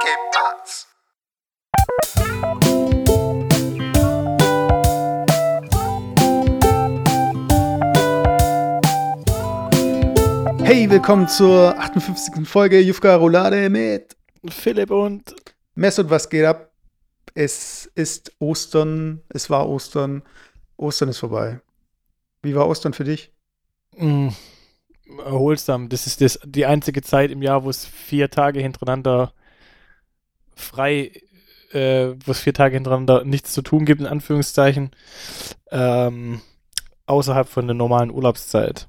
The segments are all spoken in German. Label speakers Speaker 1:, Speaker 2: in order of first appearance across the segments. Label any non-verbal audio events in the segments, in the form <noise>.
Speaker 1: ¿Qué pasa?
Speaker 2: Hey, willkommen zur 58. Folge Jufka Roulade mit
Speaker 3: Philipp und
Speaker 2: Mess und was geht ab? Es ist Ostern, es war Ostern, Ostern ist vorbei. Wie war Ostern für dich?
Speaker 3: mh, erholsam. Das ist das, die einzige Zeit im Jahr, wo es vier Tage hintereinander frei, äh, wo es vier Tage hintereinander nichts zu tun gibt, in Anführungszeichen, ähm, außerhalb von der normalen Urlaubszeit.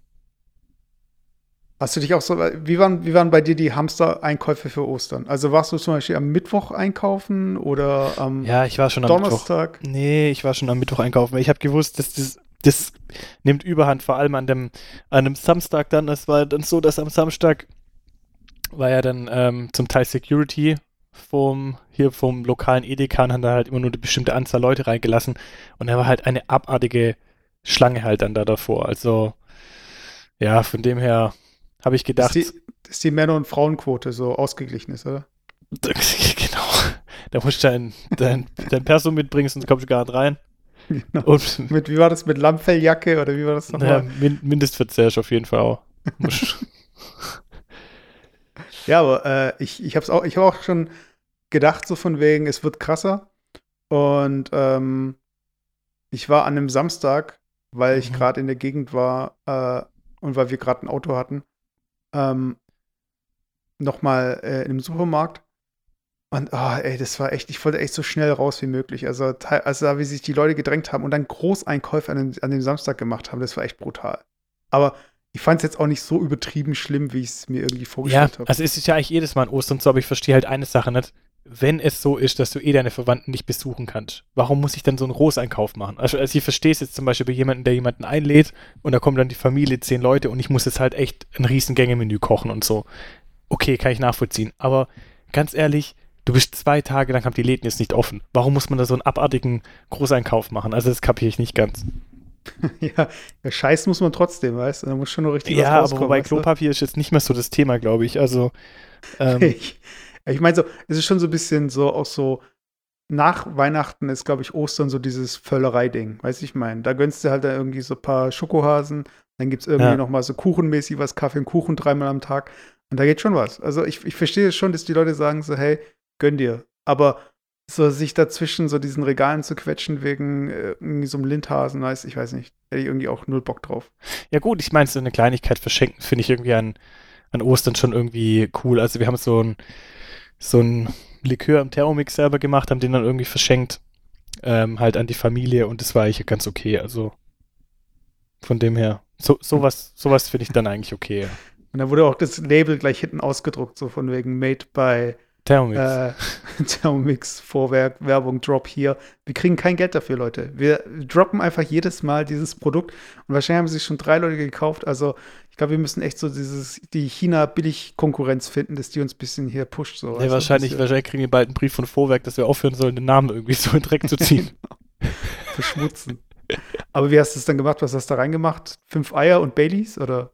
Speaker 2: Hast du dich auch so, wie waren, wie waren bei dir die Hamster-Einkäufe für Ostern? Also warst du zum Beispiel am Mittwoch einkaufen oder am
Speaker 3: Ja, ich war schon am Mittwoch.
Speaker 2: Donnerstag?
Speaker 3: Nee, ich war schon am Mittwoch einkaufen. Ich habe gewusst, dass das, das nimmt Überhand, vor allem an dem, an dem Samstag dann. Es war dann so, dass am Samstag war ja dann ähm, zum Teil Security vom, hier vom lokalen Edeka und haben da halt immer nur eine bestimmte Anzahl Leute reingelassen. Und da war halt eine abartige Schlange halt dann da davor. Also, ja, von dem her habe ich gedacht,
Speaker 2: Dass die, dass die Männer- und Frauenquote so ausgeglichen ist, oder? <laughs>
Speaker 3: genau, da musst du dein, dein, dein Perso mitbringen, sonst kommst du gar nicht rein.
Speaker 2: Genau.
Speaker 3: Und
Speaker 2: Mit, wie war das mit Lammfelljacke oder wie war das
Speaker 3: Ja,
Speaker 2: nochmal?
Speaker 3: min Mindestverzehr ist auf jeden Fall auch. <laughs> <laughs>
Speaker 2: Ja, aber äh, ich, ich habe auch, ich hab auch schon gedacht, so von wegen, es wird krasser. Und ähm, ich war an einem Samstag, weil ich
Speaker 3: Mhm.
Speaker 2: gerade in der Gegend war äh, und weil wir gerade ein Auto hatten, ähm, nochmal äh, in einem Supermarkt. Und oh, ey, das war echt, ich wollte echt so schnell raus wie möglich. Also, also da, wie sich die Leute gedrängt haben und dann Großeinkäufe an dem, an dem Samstag gemacht haben, das war echt brutal. Aber ich fand es jetzt auch nicht so übertrieben schlimm, wie ich es mir irgendwie
Speaker 3: ja,
Speaker 2: vorgestellt habe.
Speaker 3: also es ist ja eigentlich jedes Mal an Ostern so, aber ich verstehe halt eine Sache nicht. Wenn es so ist, dass du eh deine Verwandten nicht besuchen kannst, warum muss ich dann so einen Großeinkauf machen? Also, also ich verstehe es jetzt zum Beispiel bei jemandem, der jemanden einlädt und da kommen dann die Familie, zehn Leute und ich muss jetzt halt echt ein riesen Gängemenü kochen und so. Okay, kann ich nachvollziehen. Aber ganz ehrlich, du bist zwei Tage lang, haben die Läden jetzt nicht offen. Warum muss man da so einen abartigen Großeinkauf machen? Also das kapiere ich nicht ganz. <laughs>
Speaker 2: ja, ja, Scheiß muss man trotzdem, weißt du? Da muss schon noch richtig was
Speaker 3: Ja, aber
Speaker 2: du?
Speaker 3: Klopapier ist jetzt nicht mehr so das Thema, glaube ich. Also, <laughs> ähm,
Speaker 2: Ich, ich meine so, es ist schon so ein bisschen so, auch so, nach Weihnachten ist, glaube ich, Ostern so dieses Völlerei-Ding, weißt du, ich meine, da gönnst du halt dann irgendwie so ein paar Schokohasen, dann gibt es irgendwie
Speaker 3: Ja.
Speaker 2: noch mal so kuchenmäßig was, Kaffee und Kuchen dreimal am Tag und da geht schon was. Also ich, ich verstehe schon, dass die Leute sagen so, hey, gönn dir, aber so sich dazwischen so diesen Regalen zu quetschen wegen äh, irgendwie so einem Lindhasen, weiß ich weiß nicht, hätte ich irgendwie auch null Bock drauf.
Speaker 3: ja gut, ich meine, so eine Kleinigkeit verschenken finde ich irgendwie an, an Ostern schon irgendwie cool. Also wir haben so ein, so ein Likör im Thermomix selber gemacht, haben den dann irgendwie verschenkt, ähm, halt an die Familie und das war eigentlich ganz okay. Also von dem her, so, sowas, sowas finde ich dann eigentlich okay.
Speaker 2: Und da wurde auch das Label gleich hinten ausgedruckt, so von wegen Made by
Speaker 3: Thermomix.
Speaker 2: äh, <laughs> Thermomix, Vorwerk, Werbung, Drop hier. Wir kriegen kein Geld dafür, Leute. Wir droppen einfach jedes Mal dieses Produkt und wahrscheinlich haben sich schon drei Leute gekauft. Also ich glaube, wir müssen echt so dieses, die China-Billig-Konkurrenz finden, dass die uns ein bisschen hier pusht. So,
Speaker 3: nee,
Speaker 2: du,
Speaker 3: wahrscheinlich, wahrscheinlich kriegen wir bald einen Brief von Vorwerk, dass wir aufhören sollen, den Namen irgendwie so in Dreck zu <laughs> ziehen.
Speaker 2: wir verschmutzen. Aber wie hast du es dann gemacht? Was hast du da reingemacht? Fünf Eier und Baileys oder?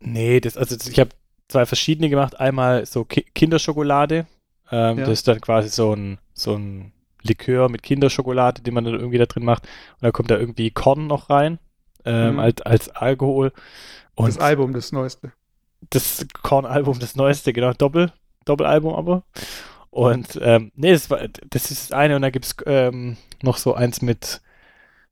Speaker 3: Nee, das, also das, ich habe zwei verschiedene gemacht. Einmal so Ki Kinderschokolade. Ähm,
Speaker 2: Ja.
Speaker 3: Das ist dann quasi so ein, so ein Likör mit Kinderschokolade, den man dann irgendwie da drin macht. Und da kommt da irgendwie Korn noch rein, ähm,
Speaker 2: Mhm.
Speaker 3: als, als Alkohol. Und
Speaker 2: das Album, das Neueste.
Speaker 3: das Korn-Album, das neueste, genau, Doppel, Doppelalbum aber. Und ähm, nee, das, war, das ist das eine und da gibt es ähm, noch so eins mit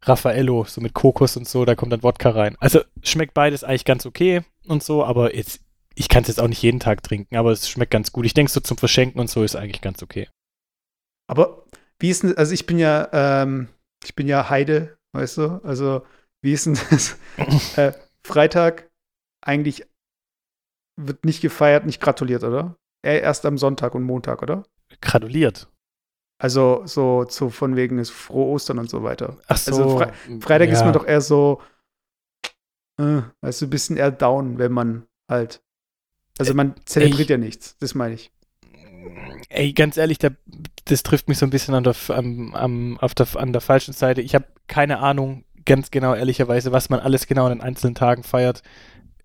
Speaker 3: Raffaello, so mit Kokos und so, da kommt dann Wodka rein. Also schmeckt beides eigentlich ganz okay und so, aber jetzt, ich kann es jetzt auch nicht jeden Tag trinken, aber es schmeckt ganz gut. Ich denke, so zum Verschenken und so ist eigentlich ganz okay.
Speaker 2: Aber wie ist denn, also ich bin ja, ähm, ich bin ja Heide, weißt du? Also, wie ist denn das? <laughs> äh, Freitag eigentlich wird nicht gefeiert, nicht gratuliert, oder? Äh, Erst am Sonntag und Montag, oder?
Speaker 3: Gratuliert.
Speaker 2: Also so zu von wegen ist frohe Ostern und so weiter.
Speaker 3: Ach so.
Speaker 2: Also Fre Freitag ist
Speaker 3: ja.
Speaker 2: man doch eher so, äh, weißt du, ein bisschen eher down, wenn man halt. Also man zelebriert
Speaker 3: ich-
Speaker 2: ja nichts, das meine ich.
Speaker 3: Ey, ganz ehrlich, da, das trifft mich so ein bisschen an der, am, am, auf der, an der falschen Seite. Ich habe keine Ahnung, ganz genau, ehrlicherweise, was man alles genau an den einzelnen Tagen feiert.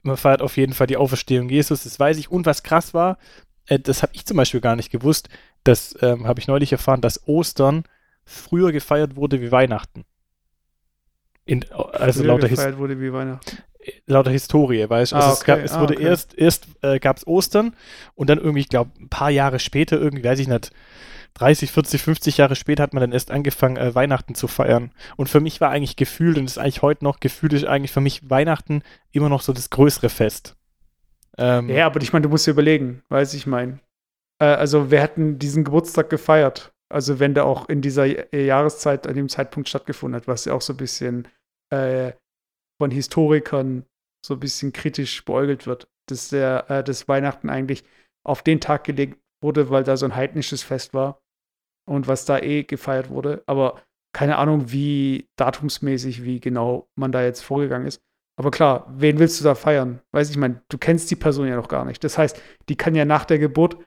Speaker 3: Man feiert auf jeden Fall die Auferstehung Jesus, das weiß ich. Und was krass war, äh, das habe ich zum Beispiel gar nicht gewusst. Das ähm, habe ich neulich erfahren, dass Ostern früher gefeiert wurde wie Weihnachten. In, also
Speaker 2: Früher
Speaker 3: lauter, His
Speaker 2: gefeiert wurde wie Weihnachten.
Speaker 3: Lauter Historie, weißt du?
Speaker 2: Ah,
Speaker 3: Also es,
Speaker 2: okay,
Speaker 3: gab, es
Speaker 2: ah,
Speaker 3: wurde
Speaker 2: okay.
Speaker 3: erst, erst äh, gab es Ostern und dann irgendwie, ich glaube, ein paar Jahre später, irgendwie, weiß ich nicht, 30, 40, 50 Jahre später hat man dann erst angefangen, äh, Weihnachten zu feiern. Und für mich war eigentlich gefühlt, und ist eigentlich heute noch, gefühlt ist eigentlich für mich Weihnachten immer noch so das größere Fest. Ähm,
Speaker 2: Ja, aber ich meine, du musst dir überlegen, weiß ich mein. Äh, also, wer hat denn diesen Geburtstag gefeiert? Also, wenn der auch in dieser Jahreszeit, an dem Zeitpunkt stattgefunden hat, was ja auch so ein bisschen äh, von Historikern so ein bisschen kritisch beäugelt wird, dass der, äh, das Weihnachten eigentlich auf den Tag gelegt wurde, weil da so ein heidnisches Fest war und was da eh gefeiert wurde. Aber keine Ahnung, wie datumsmäßig, wie genau man da jetzt vorgegangen ist. Aber klar, wen willst du da feiern? Weiß ich, ich meine, du kennst die Person ja noch gar nicht. Das heißt, die kann ja nach der Geburt,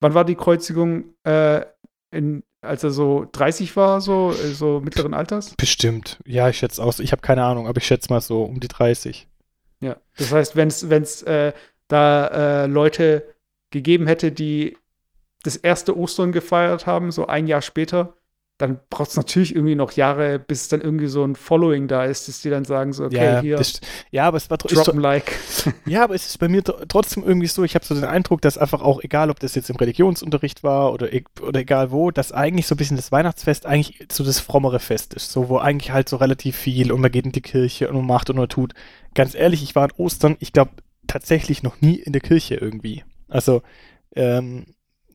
Speaker 2: wann war die Kreuzigung, äh, in, als er so 30 war, so, äh, so mittleren Alters?
Speaker 3: Bestimmt. Ja, ich schätze aus. Ich habe keine Ahnung, aber ich schätze mal so um die 30.
Speaker 2: Ja. Das heißt, wenn es äh, da äh, Leute gegeben hätte, die das erste Ostern gefeiert haben, so ein Jahr später, dann braucht es natürlich irgendwie noch Jahre, bis dann irgendwie so ein Following da ist, dass die dann sagen so, okay,
Speaker 3: ja,
Speaker 2: hier,
Speaker 3: das, ja, aber es war tr- ist
Speaker 2: drop
Speaker 3: tr-
Speaker 2: ein Like. <laughs> <laughs>
Speaker 3: Ja, aber es ist bei mir tr- trotzdem irgendwie so, ich habe so den Eindruck, dass einfach auch, egal ob das jetzt im Religionsunterricht war oder, e- oder egal wo, dass eigentlich so ein bisschen das Weihnachtsfest eigentlich so das frommere Fest ist. So, wo eigentlich halt so relativ viel und man geht in die Kirche und man macht und man tut. Ganz ehrlich, ich war an Ostern, ich glaube tatsächlich noch nie in der Kirche irgendwie. Also, ähm,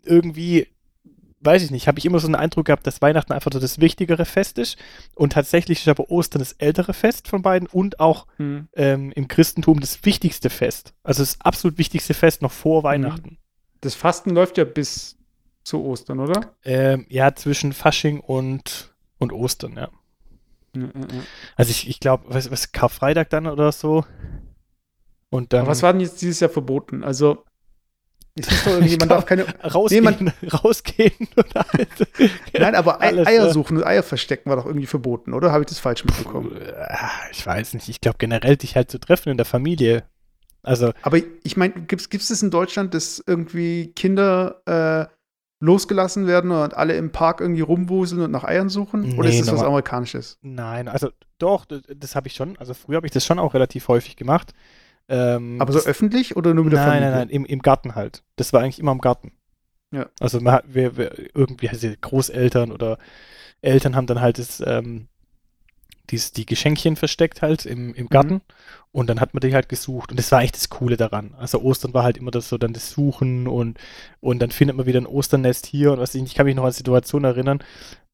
Speaker 3: irgendwie, weiß ich nicht, habe ich immer so einen Eindruck gehabt, dass Weihnachten einfach so das wichtigere Fest ist und tatsächlich ist aber Ostern das ältere Fest von beiden und auch
Speaker 2: Hm.
Speaker 3: ähm, im Christentum das wichtigste Fest. Also das absolut wichtigste Fest noch vor Weihnachten.
Speaker 2: Das Fasten läuft ja bis zu Ostern, oder?
Speaker 3: Ähm, ja, zwischen Fasching und, und Ostern, ja.
Speaker 2: Ja.
Speaker 3: Also ich, ich glaube, was, was, Karfreitag dann oder so. Und dann
Speaker 2: Aber was war denn jetzt dieses Jahr verboten? Also, es ist doch irgendwie,
Speaker 3: Ich
Speaker 2: man darf keine.
Speaker 3: rausgehen, <laughs> rausgehen und <laughs> halt.
Speaker 2: Nein, aber Ei-
Speaker 3: Alles,
Speaker 2: Eier suchen und Eier verstecken war doch irgendwie verboten, oder? Habe ich das falsch mitbekommen?
Speaker 3: Ich weiß nicht. Ich glaube generell dich halt zu treffen in der Familie. Also
Speaker 2: Aber ich meine, gibt es das in Deutschland, dass irgendwie Kinder äh, losgelassen werden und alle im Park irgendwie rumwuseln und nach Eiern suchen? Oder
Speaker 3: Nee,
Speaker 2: ist das was Amerikanisches?
Speaker 3: nein, also doch, das, das habe ich schon. Also früher habe ich das schon auch relativ häufig gemacht. Ähm,
Speaker 2: Aber so öffentlich oder nur mit der
Speaker 3: nein,
Speaker 2: Familie?
Speaker 3: nein, nein, im, im Garten halt. Das war eigentlich immer im Garten.
Speaker 2: Ja.
Speaker 3: Also man hat, wir, wir, irgendwie also Großeltern oder Eltern haben dann halt das, ähm, dies, die Geschenkchen versteckt halt im, im Garten
Speaker 2: Mhm.
Speaker 3: und dann hat man die halt gesucht und das war eigentlich das Coole daran. Also Ostern war halt immer das so dann das Suchen und, und dann findet man wieder ein Osternest hier und was ich, ich kann mich noch an Situation erinnern,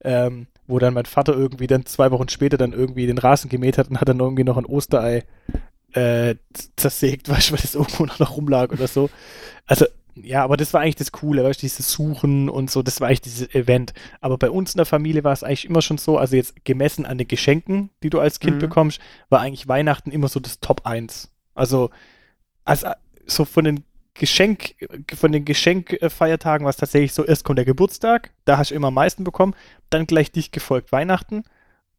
Speaker 3: ähm, wo dann mein Vater irgendwie dann zwei Wochen später dann irgendwie den Rasen gemäht hat und hat dann irgendwie noch ein Osterei äh, zersägt, <laughs> weißt du, weil das irgendwo noch rumlag oder so. Also, ja, aber das war eigentlich das Coole, weißt du, dieses Suchen und so, das war eigentlich dieses Event. Aber bei uns in der Familie war es eigentlich immer schon so, also jetzt gemessen an den Geschenken, die du als Kind
Speaker 2: Mhm.
Speaker 3: bekommst, war eigentlich Weihnachten immer so das Top 1. Also, also so von den Geschenk, von den Geschenkfeiertagen war es tatsächlich so, erst kommt der Geburtstag, da hast du immer am meisten bekommen, dann gleich dicht gefolgt Weihnachten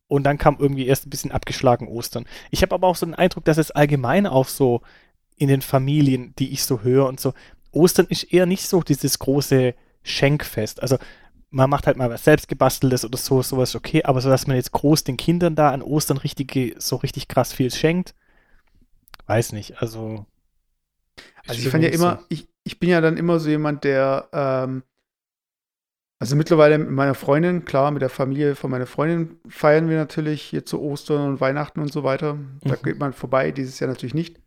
Speaker 3: und dann kam irgendwie erst ein bisschen abgeschlagen Ostern. Ich habe aber auch so den Eindruck, dass es allgemein auch so in den Familien, die ich so höre und so, Ostern ist eher nicht so dieses große Schenkfest. Also man macht halt mal was selbstgebasteltes oder so, sowas okay, aber so, dass man jetzt groß den Kindern da an Ostern richtig, so richtig krass viel schenkt, weiß nicht. Also
Speaker 2: Also ich fand ja immer, ich, ich bin ja dann immer so jemand, der, ähm, also mittlerweile mit meiner Freundin, klar, mit der Familie von meiner Freundin feiern wir natürlich hier zu Ostern und Weihnachten und so weiter. Da
Speaker 3: Mhm.
Speaker 2: geht man vorbei, dieses Jahr natürlich nicht.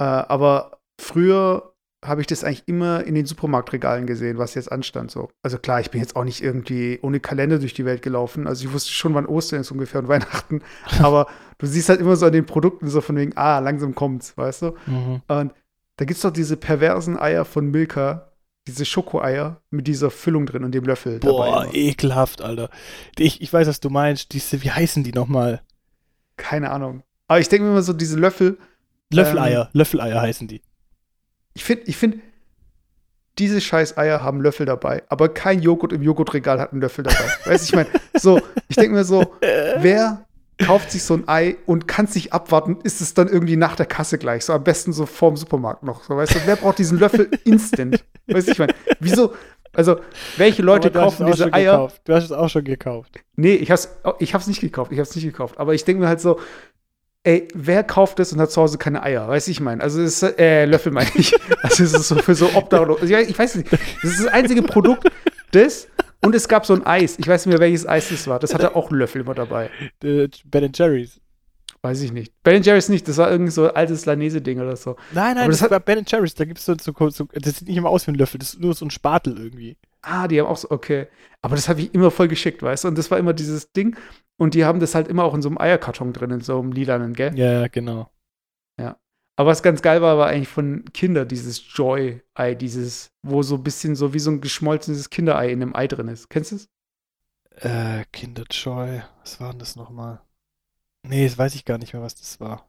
Speaker 2: Äh, aber früher habe ich das eigentlich immer in den Supermarktregalen gesehen, was jetzt anstand. So. Also klar, ich bin jetzt auch nicht irgendwie ohne Kalender durch die Welt gelaufen. Also ich wusste schon, wann Ostern ist ungefähr und Weihnachten. <laughs> Aber du siehst halt immer so an den Produkten so von wegen, ah, langsam kommt's, weißt du?
Speaker 3: Mhm.
Speaker 2: Und da gibt es doch diese perversen Eier von Milka, diese Schokoeier mit dieser Füllung drin und dem Löffel
Speaker 3: Boah, ekelhaft, Alter. Ich, ich weiß, was du meinst. Diese, wie heißen die nochmal?
Speaker 2: Keine Ahnung. Aber ich denke mir immer so, diese Löffel,
Speaker 3: Löffeleier. Löffeleier heißen die.
Speaker 2: ich finde, ich finde, diese scheiß Eier haben Löffel dabei, aber kein Joghurt im Joghurtregal hat einen Löffel dabei. <laughs> weißt du, ich meine, so, ich denke mir so, <laughs> wer kauft sich so ein Ei und kann es nicht abwarten, ist es dann irgendwie nach der Kasse gleich, so am besten so vorm Supermarkt noch, so, weißt du, wer braucht diesen Löffel instant? Weißt du, ich meine, wieso, Also, welche Leute kaufen diese Eier?
Speaker 3: Gekauft. Du hast es auch schon gekauft.
Speaker 2: Nee, ich hab's, oh, ich hab's nicht gekauft. Ich hab's nicht gekauft. Aber ich denke mir halt so, ey, wer kauft das und hat zu Hause keine Eier? Weißt du, ich meine? Also, es ist, äh, Löffel meine ich. <laughs> Also, es ist so für so Obdachlose. Ich weiß nicht. Das ist das einzige Produkt, das. Und es gab so ein Eis. Ich weiß nicht mehr, welches Eis das war. Das hatte auch einen Löffel immer dabei.
Speaker 3: Äh, Ben Jerry's.
Speaker 2: Weiß ich nicht. Ben Jerry's nicht. Das war irgendwie so ein altes Lanese-Ding oder so.
Speaker 3: Nein, nein,
Speaker 2: Aber
Speaker 3: das,
Speaker 2: das
Speaker 3: war Ben Jerry's. Da gibt es so, so, so, das sieht nicht immer aus wie ein Löffel, das ist nur so ein Spatel irgendwie.
Speaker 2: Ah, die haben auch so, okay. Aber das habe ich immer voll geschickt, weißt du? Und das war immer dieses Ding. Und die haben das halt immer auch in so einem Eierkarton drin, in so einem lilanen, gell?
Speaker 3: Ja, genau.
Speaker 2: Aber was ganz geil war, war eigentlich von Kinder dieses Joy-Ei, dieses, wo so ein bisschen so wie so ein geschmolzenes Kinderei in einem Ei drin ist. Kennst du es?
Speaker 3: Äh, Kinderjoy. Was war denn das nochmal? Nee, das weiß ich gar nicht mehr, was das war.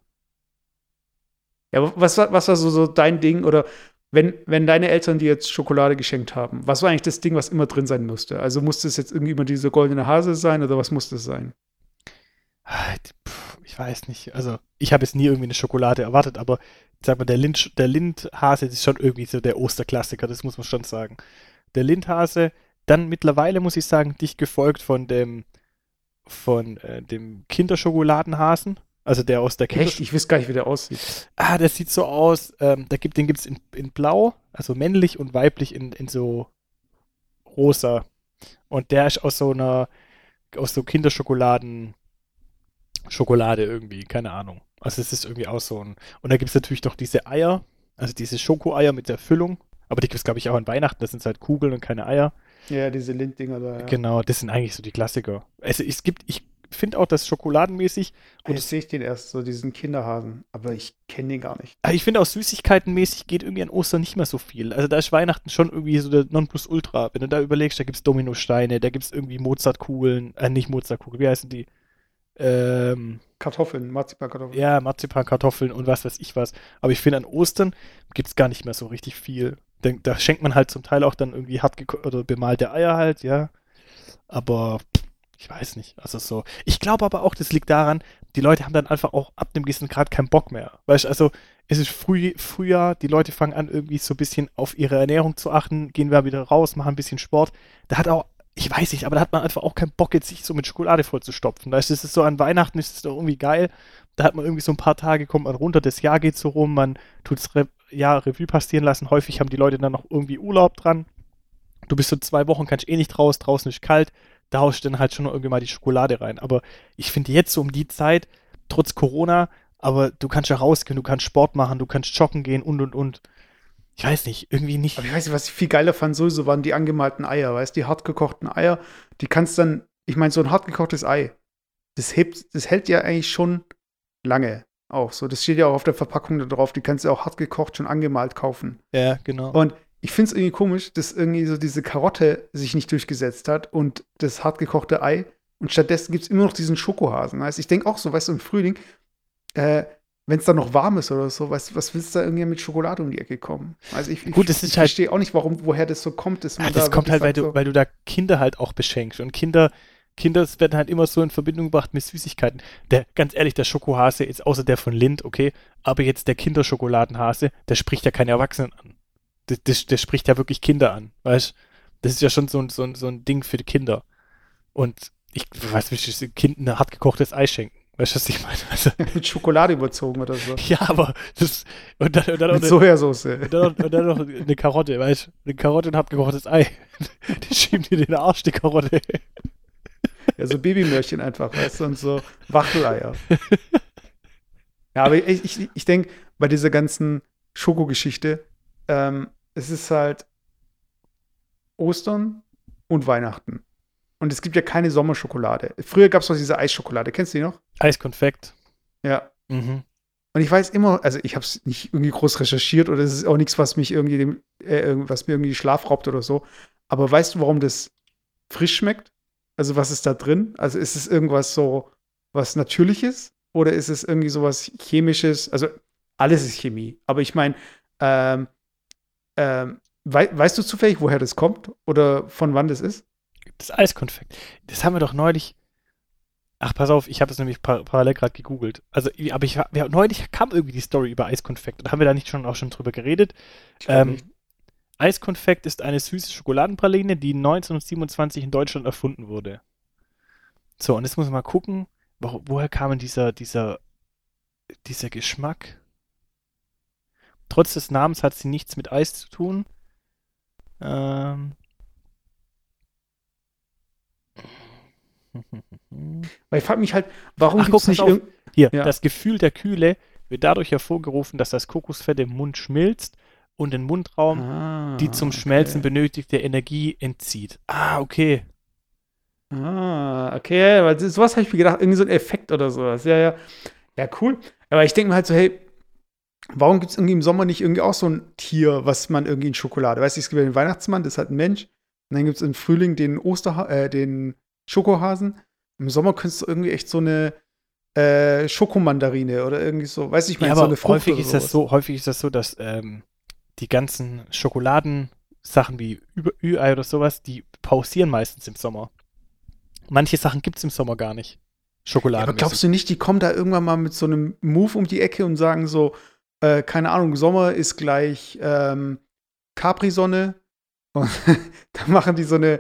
Speaker 2: Ja, aber was war, was war so, so dein Ding? Oder wenn, wenn deine Eltern dir jetzt Schokolade geschenkt haben, was war eigentlich das Ding, was immer drin sein musste? Also musste es jetzt irgendwie immer diese goldene Hase sein oder was musste es sein?
Speaker 3: Ah, Ich weiß nicht. Also, ich habe jetzt nie irgendwie eine Schokolade erwartet, aber sag mal, der, Lind, der Lindhase das ist schon irgendwie so der Osterklassiker, das muss man schon sagen. Der Lindhase, dann mittlerweile muss ich sagen, dicht gefolgt von dem von äh, dem Kinderschokoladenhasen, also der aus der Kinder
Speaker 2: Echt? Ich weiß gar nicht, wie der aussieht.
Speaker 3: Ah, das sieht so aus, ähm, da gibt, den gibt es in, in Blau, also männlich und weiblich in, in so rosa. Und der ist aus so einer, aus so Kinderschokoladen, Schokolade irgendwie, keine Ahnung. Also es ist irgendwie auch so ein. Und da gibt es natürlich noch diese Eier, also diese Schokoeier mit der Füllung. Aber die gibt es, glaube ich, auch an Weihnachten. Das sind halt Kugeln und keine Eier.
Speaker 2: Ja, diese Linddinger da. Ja.
Speaker 3: Genau, das sind eigentlich so die Klassiker. Also es gibt, ich finde auch das schokoladenmäßig
Speaker 2: Und jetzt sehe ich den erst, so diesen Kinderhasen. Aber ich kenne den gar nicht.
Speaker 3: Aber ich finde auch Süßigkeitenmäßig geht irgendwie an Ostern nicht mehr so viel. Also da ist Weihnachten schon irgendwie so der Nonplusultra. Wenn du da überlegst, da gibt es Dominosteine, da gibt es irgendwie Mozartkugeln, äh, nicht Mozartkugeln, wie heißen die? Ähm,
Speaker 2: Kartoffeln, Marzipankartoffeln.
Speaker 3: ja, Marzipankartoffeln und was weiß ich was. Aber ich finde an Ostern gibt es gar nicht mehr so richtig viel. Denn da schenkt man halt zum Teil auch dann irgendwie hart oder bemalte Eier halt, ja. Aber ich weiß nicht. Also so. Ich glaube aber auch, das liegt daran, die Leute haben dann einfach auch ab einem gewissen Grad keinen Bock mehr. Weißt du, also es ist früh, Frühjahr, die Leute fangen an, irgendwie so ein bisschen auf ihre Ernährung zu achten, gehen wir wieder raus, machen ein bisschen Sport. Da hat auch, ich weiß nicht, aber da hat man einfach auch keinen Bock, jetzt sich so mit Schokolade vollzustopfen. Weißt du, es ist so an Weihnachten, ist es doch irgendwie geil. Da hat man irgendwie so ein paar Tage, kommt man runter, das Jahr geht so rum, man tut es ja, Revue passieren lassen. Häufig haben die Leute dann noch irgendwie Urlaub dran. Du bist so zwei Wochen, kannst eh nicht raus, draußen ist kalt. Da haust du dann halt schon irgendwie mal die Schokolade rein. Aber ich finde jetzt so um die Zeit, trotz Corona, aber du kannst ja rausgehen, du kannst Sport machen, du kannst joggen gehen und und und. Ich weiß nicht, irgendwie nicht.
Speaker 2: Aber ich weiß nicht, was ich viel geiler fand, sowieso waren die angemalten Eier, weißt du, die hartgekochten Eier, die kannst dann, ich meine, so ein hartgekochtes Ei, das hebt, das hält ja eigentlich schon lange auch so. Das steht ja auch auf der Verpackung da drauf, die kannst du auch hartgekocht schon angemalt kaufen.
Speaker 3: Ja, genau.
Speaker 2: Und ich finde es irgendwie komisch, dass irgendwie so diese Karotte sich nicht durchgesetzt hat und das hartgekochte Ei. Und stattdessen gibt es immer noch diesen Schokohasen. Weißt? Ich denke auch so, weißt du, im Frühling, äh, wenn es dann noch warm ist oder so, weißt, was willst du da irgendwie mit Schokolade um die Ecke kommen? Also ich, ich,
Speaker 3: Gut,
Speaker 2: ich
Speaker 3: ist halt-
Speaker 2: verstehe auch nicht, warum, woher das so kommt. Dass man
Speaker 3: Ah, das
Speaker 2: da
Speaker 3: kommt halt, weil du,
Speaker 2: sagt,
Speaker 3: weil du da Kinder halt auch beschenkst. Und Kinder, Kinder werden halt immer so in Verbindung gebracht mit Süßigkeiten. Der, ganz ehrlich, der Schokohase ist außer der von Lind, okay, aber jetzt der Kinderschokoladenhase, der spricht ja keine Erwachsenen an. Der, der, der spricht ja wirklich Kinder an, weißt Das ist ja schon so, ein- so, ein- so ein Ding für die Kinder. Und ich weiß nicht, ich Kind ein hart gekochtes Ei schenken. Weißt du, was ich meine? Also,
Speaker 2: so, <laughs> mit Schokolade überzogen oder so.
Speaker 3: ja, aber das. Und dann, und dann,
Speaker 2: Mit
Speaker 3: und
Speaker 2: Sojasauce.
Speaker 3: und dann, und dann noch eine Karotte, weißt du? Eine Karotte und hart gekochtes Ei. <laughs> Die schieben dir den Arsch, die Karotte.
Speaker 2: Ja, so Babymörchen einfach, weißt du, und so Wachteleier. ja, aber ich, ich, ich denke, bei dieser ganzen Schokogeschichte, ähm, es ist halt Ostern und Weihnachten. Und es gibt ja keine Sommerschokolade. Früher gab es doch diese Eisschokolade. Kennst du die noch?
Speaker 3: Eiskonfekt.
Speaker 2: Ja.
Speaker 3: Mhm.
Speaker 2: Und ich weiß immer, also ich habe es nicht irgendwie groß recherchiert oder es ist auch nichts, was mich irgendwie, dem, äh, was mir irgendwie Schlaf raubt oder so. Aber weißt du, warum das frisch schmeckt? Also was ist da drin? Also ist es irgendwas so was Natürliches oder ist es irgendwie sowas Chemisches? Also alles ist Chemie. Aber ich meine, ähm, ähm, wei weißt du zufällig, woher das kommt oder von wann das ist?
Speaker 3: Das Eiskonfekt. Das haben wir doch neulich. Ach, pass auf, ich habe das nämlich par parallel gerade gegoogelt. Also, aber ich wir, neulich kam irgendwie die Story über Eiskonfekt. Und haben wir da nicht schon auch schon drüber geredet? Ähm,
Speaker 2: nicht.
Speaker 3: Eiskonfekt ist eine süße Schokoladenpraline, die 1927 in Deutschland erfunden wurde. So, und jetzt muss man mal gucken, wo, woher kam dieser, dieser, dieser Geschmack? Trotz des Namens hat sie nichts mit Eis zu tun. Ähm.
Speaker 2: Weil ich frage mich halt, warum
Speaker 3: Ach, guck,
Speaker 2: nicht
Speaker 3: auf. Hier,
Speaker 2: Ja.
Speaker 3: das Gefühl der Kühle wird dadurch hervorgerufen, dass das Kokosfett im Mund schmilzt und den Mundraum
Speaker 2: Ah,
Speaker 3: die zum Schmelzen
Speaker 2: okay.
Speaker 3: benötigte Energie entzieht. Ah, okay.
Speaker 2: Ah, okay, weil sowas habe ich mir gedacht, irgendwie so ein Effekt oder sowas. Ja, ja. Ja, cool. Aber ich denke mir halt so, hey, warum gibt es irgendwie im Sommer nicht irgendwie auch so ein Tier, was man irgendwie in Schokolade? Weißt du, es gibt ja den Weihnachtsmann, das ist halt ein Mensch. Und dann gibt es im Frühling den Osterha äh, den Schokohasen. Im Sommer könntest du irgendwie echt so eine äh, Schokomandarine oder irgendwie so, weiß ich, ich meine,
Speaker 3: ja,
Speaker 2: so
Speaker 3: aber
Speaker 2: eine Frucht
Speaker 3: häufig ist das so, häufig ist das so, dass ähm, die ganzen Schokoladensachen wie Ü-Ei oder sowas, die pausieren meistens im Sommer. Manche Sachen gibt es im Sommer gar nicht.
Speaker 2: Ja,
Speaker 3: Schokolade.
Speaker 2: aber glaubst du nicht, die kommen da irgendwann mal mit so einem Move um die Ecke und sagen so, äh, keine Ahnung, Sommer ist gleich ähm, Capri-Sonne. <laughs> Und dann machen die so eine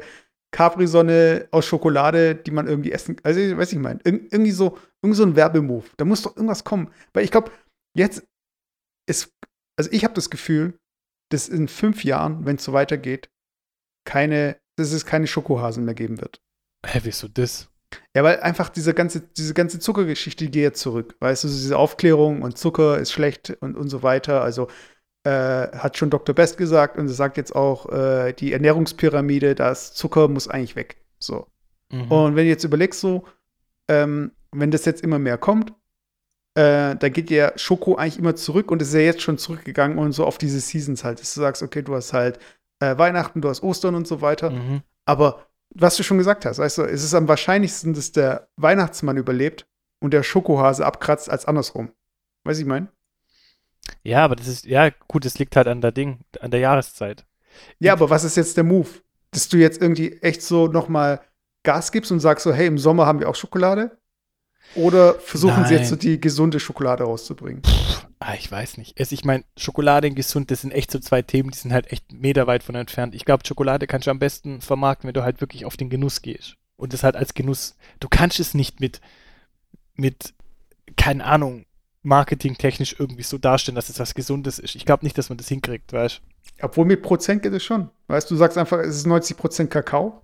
Speaker 2: Capri-Sonne aus Schokolade, die man irgendwie essen Also, ich weiß nicht, ich meine, irg irgendwie so, irgendwie so ein Werbemove. Da muss doch irgendwas kommen. Weil ich glaube, jetzt ist, also ich habe das Gefühl, dass in fünf Jahren, wenn es so weitergeht, keine, dass es keine Schokohasen mehr geben wird.
Speaker 3: Hä, wieso das?
Speaker 2: Ja, weil einfach diese ganze, diese ganze Zuckergeschichte, die geht jetzt zurück. Weißt du, diese Aufklärung und Zucker ist schlecht und, und so weiter. Also äh, hat schon Dr. Best gesagt und sagt jetzt auch äh, die Ernährungspyramide, das Zucker muss eigentlich weg. So.
Speaker 3: Mhm.
Speaker 2: Und wenn du jetzt überlegst, so, ähm, wenn das jetzt immer mehr kommt, äh, da geht ja Schoko eigentlich immer zurück und es ist ja jetzt schon zurückgegangen und so auf diese Seasons halt, dass du sagst, okay, du hast halt äh, Weihnachten, du hast Ostern und so weiter.
Speaker 3: Mhm.
Speaker 2: Aber was du schon gesagt hast, weißt du, es ist am wahrscheinlichsten, dass der Weihnachtsmann überlebt und der Schokohase abkratzt als andersrum. Weißt du, ich meine?
Speaker 3: Ja, aber das ist, ja, gut, das liegt halt an der Ding, an der Jahreszeit.
Speaker 2: Ja, aber was ist jetzt der Move? Dass du jetzt irgendwie echt so nochmal Gas gibst und sagst so, hey, im Sommer haben wir auch Schokolade? Oder versuchen sie
Speaker 3: Nein.
Speaker 2: jetzt so die gesunde Schokolade rauszubringen?
Speaker 3: Ah, ich weiß nicht. Es, ich meine, Schokolade und gesund, das sind echt so zwei Themen, die sind halt echt meterweit von entfernt. Ich glaube, Schokolade kannst du am besten vermarkten, wenn du halt wirklich auf den Genuss gehst. Und das halt als Genuss. Du kannst es nicht mit, mit, keine Ahnung, marketingtechnisch irgendwie so darstellen, dass es was Gesundes ist. Ich glaube nicht, dass man das hinkriegt, weißt
Speaker 2: Obwohl mit Prozent geht es schon. Weißt du, du sagst einfach, es ist 90 Prozent Kakao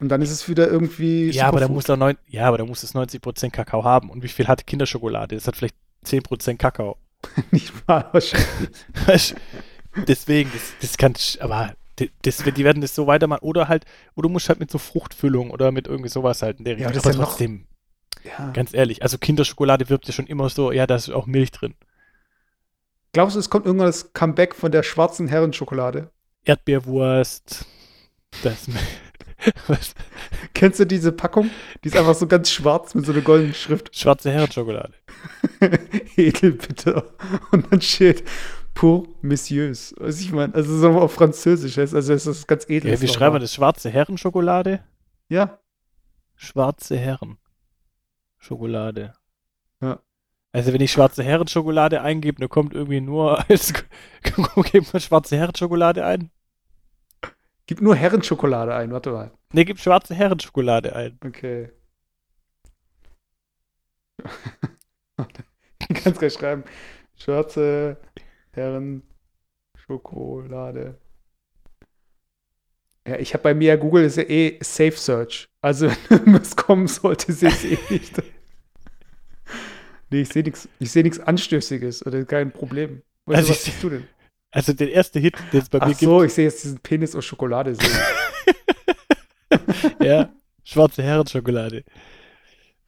Speaker 2: und dann ist es wieder irgendwie.
Speaker 3: Ja, aber da muss neun, ja, aber da muss es 90% Kakao haben. Und wie viel hat Kinderschokolade? Das hat vielleicht 10% Kakao. <laughs>
Speaker 2: nicht mal wahrscheinlich. <laughs>
Speaker 3: Deswegen, das, das kann, ich- aber das, die werden das so weitermachen. Oder halt, oder du musst halt mit so Fruchtfüllung oder mit irgendwie sowas halt in der
Speaker 2: Ja,
Speaker 3: Richtung.
Speaker 2: das ist
Speaker 3: aber
Speaker 2: ja noch-
Speaker 3: trotzdem,
Speaker 2: Ja.
Speaker 3: ganz ehrlich, also Kinderschokolade wirbt ja schon immer so, ja, da ist auch Milch drin.
Speaker 2: Glaubst du, es kommt irgendwann das Comeback von der schwarzen Herrenschokolade?
Speaker 3: Erdbeerwurst, das, <laughs> was, <laughs>
Speaker 2: Kennst du diese Packung? Die ist einfach so ganz schwarz mit so einer goldenen Schrift.
Speaker 3: schwarze Herrenschokolade. <laughs>
Speaker 2: Edelbitter. Und dann steht Pour Messieurs. Was ich meine, also so auf Französisch heißt, also es ist ganz edel.
Speaker 3: Ja, wie schreiben wir das? Schwarze Herrenschokolade?
Speaker 2: Ja,
Speaker 3: Schwarze Herren. Schokolade.
Speaker 2: Ja.
Speaker 3: Also wenn ich schwarze Herrenschokolade eingebe, dann kommt irgendwie nur als <laughs> gib mal schwarze Herrenschokolade ein.
Speaker 2: Gib nur Herrenschokolade ein, warte mal.
Speaker 3: Ne, gib schwarze Herrenschokolade ein.
Speaker 2: Okay. <laughs> Du kannst gleich schreiben. Schwarze Herrenschokolade. Ja, ich habe bei mir Google ist ja eh Safe Search. Also <laughs> wenn irgendwas kommen sollte, sehe ich eh nicht. Nee, ich sehe nichts ich seh Anstößiges oder kein Problem. Weißt
Speaker 3: Also ich
Speaker 2: was siehst du denn?
Speaker 3: Also der erste Hit, den es bei mir
Speaker 2: Ach so, ich sehe jetzt diesen Penis aus Schokolade.
Speaker 3: Gibt, <laughs> ja, schwarze Herrenschokolade.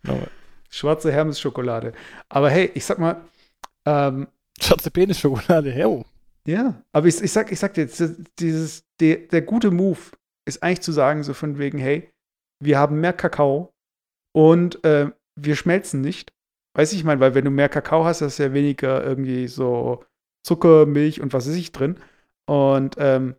Speaker 3: Nochmal.
Speaker 2: Schwarze Hermes-Schokolade. Aber hey, ich sag mal, ähm,
Speaker 3: Schwarze Penisschokolade, hell.
Speaker 2: Ja, aber ich, ich, sag, ich sag dir, jetzt, dieses, der, der gute Move ist eigentlich zu sagen, so von wegen, hey, wir haben mehr Kakao und äh, wir schmelzen nicht. Weiß ich, ich meine, weil wenn du mehr Kakao hast, hast du ja weniger irgendwie so Zucker, Milch und was weiß ich drin. Und ähm,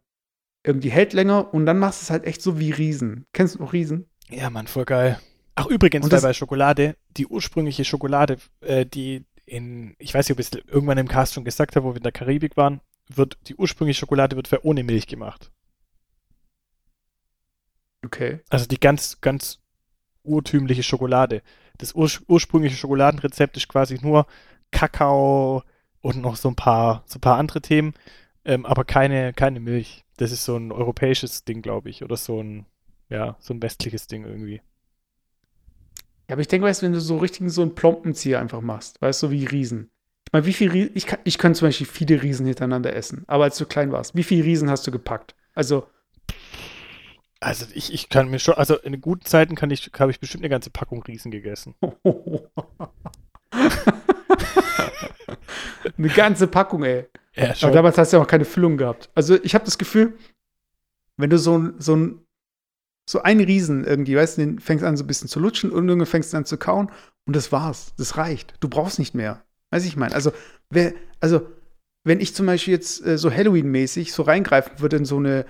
Speaker 2: irgendwie hält länger und dann machst du es halt echt so wie Riesen. Kennst du noch Riesen?
Speaker 3: Ja, Mann, voll geil. Ach, übrigens,
Speaker 2: das-
Speaker 3: bei Schokolade, die ursprüngliche Schokolade, äh, die in, ich weiß nicht, ob ich es irgendwann im Cast schon gesagt habe, wo wir in der Karibik waren, wird, die ursprüngliche Schokolade wird für ohne Milch gemacht.
Speaker 2: Okay.
Speaker 3: Also die ganz, ganz urtümliche Schokolade. Das ur ursprüngliche Schokoladenrezept ist quasi nur Kakao und noch so ein paar, so ein paar andere Themen, ähm, aber keine, keine Milch. Das ist so ein europäisches Ding, glaube ich, oder so ein, ja, so ein westliches Ding irgendwie.
Speaker 2: Ja, aber ich denke, weißt du, wenn du so richtig so einen Plompenzieher einfach machst, weißt du, so wie Riesen. Ich meine, wie viel Riesen, ich kann, ich kann zum Beispiel viele Riesen hintereinander essen, aber als du klein warst, wie viele Riesen hast du gepackt? Also,
Speaker 3: Also ich, ich kann mir schon, also in guten Zeiten kann ich, habe ich bestimmt eine ganze Packung Riesen gegessen. <laughs>
Speaker 2: eine ganze Packung, ey.
Speaker 3: Ja,
Speaker 2: Aber
Speaker 3: schon.
Speaker 2: damals hast du ja auch keine Füllung gehabt. Also ich habe das Gefühl, wenn du so, ein- so ein so einen Riesen irgendwie, weißt du, den fängst an so ein bisschen zu lutschen und irgendwann fängst du an zu kauen und das war's. Das reicht. Du brauchst nicht mehr. Weiß ich meine. Also, wer, also, wenn ich zum Beispiel jetzt äh, so Halloween-mäßig so reingreifen würde in so eine,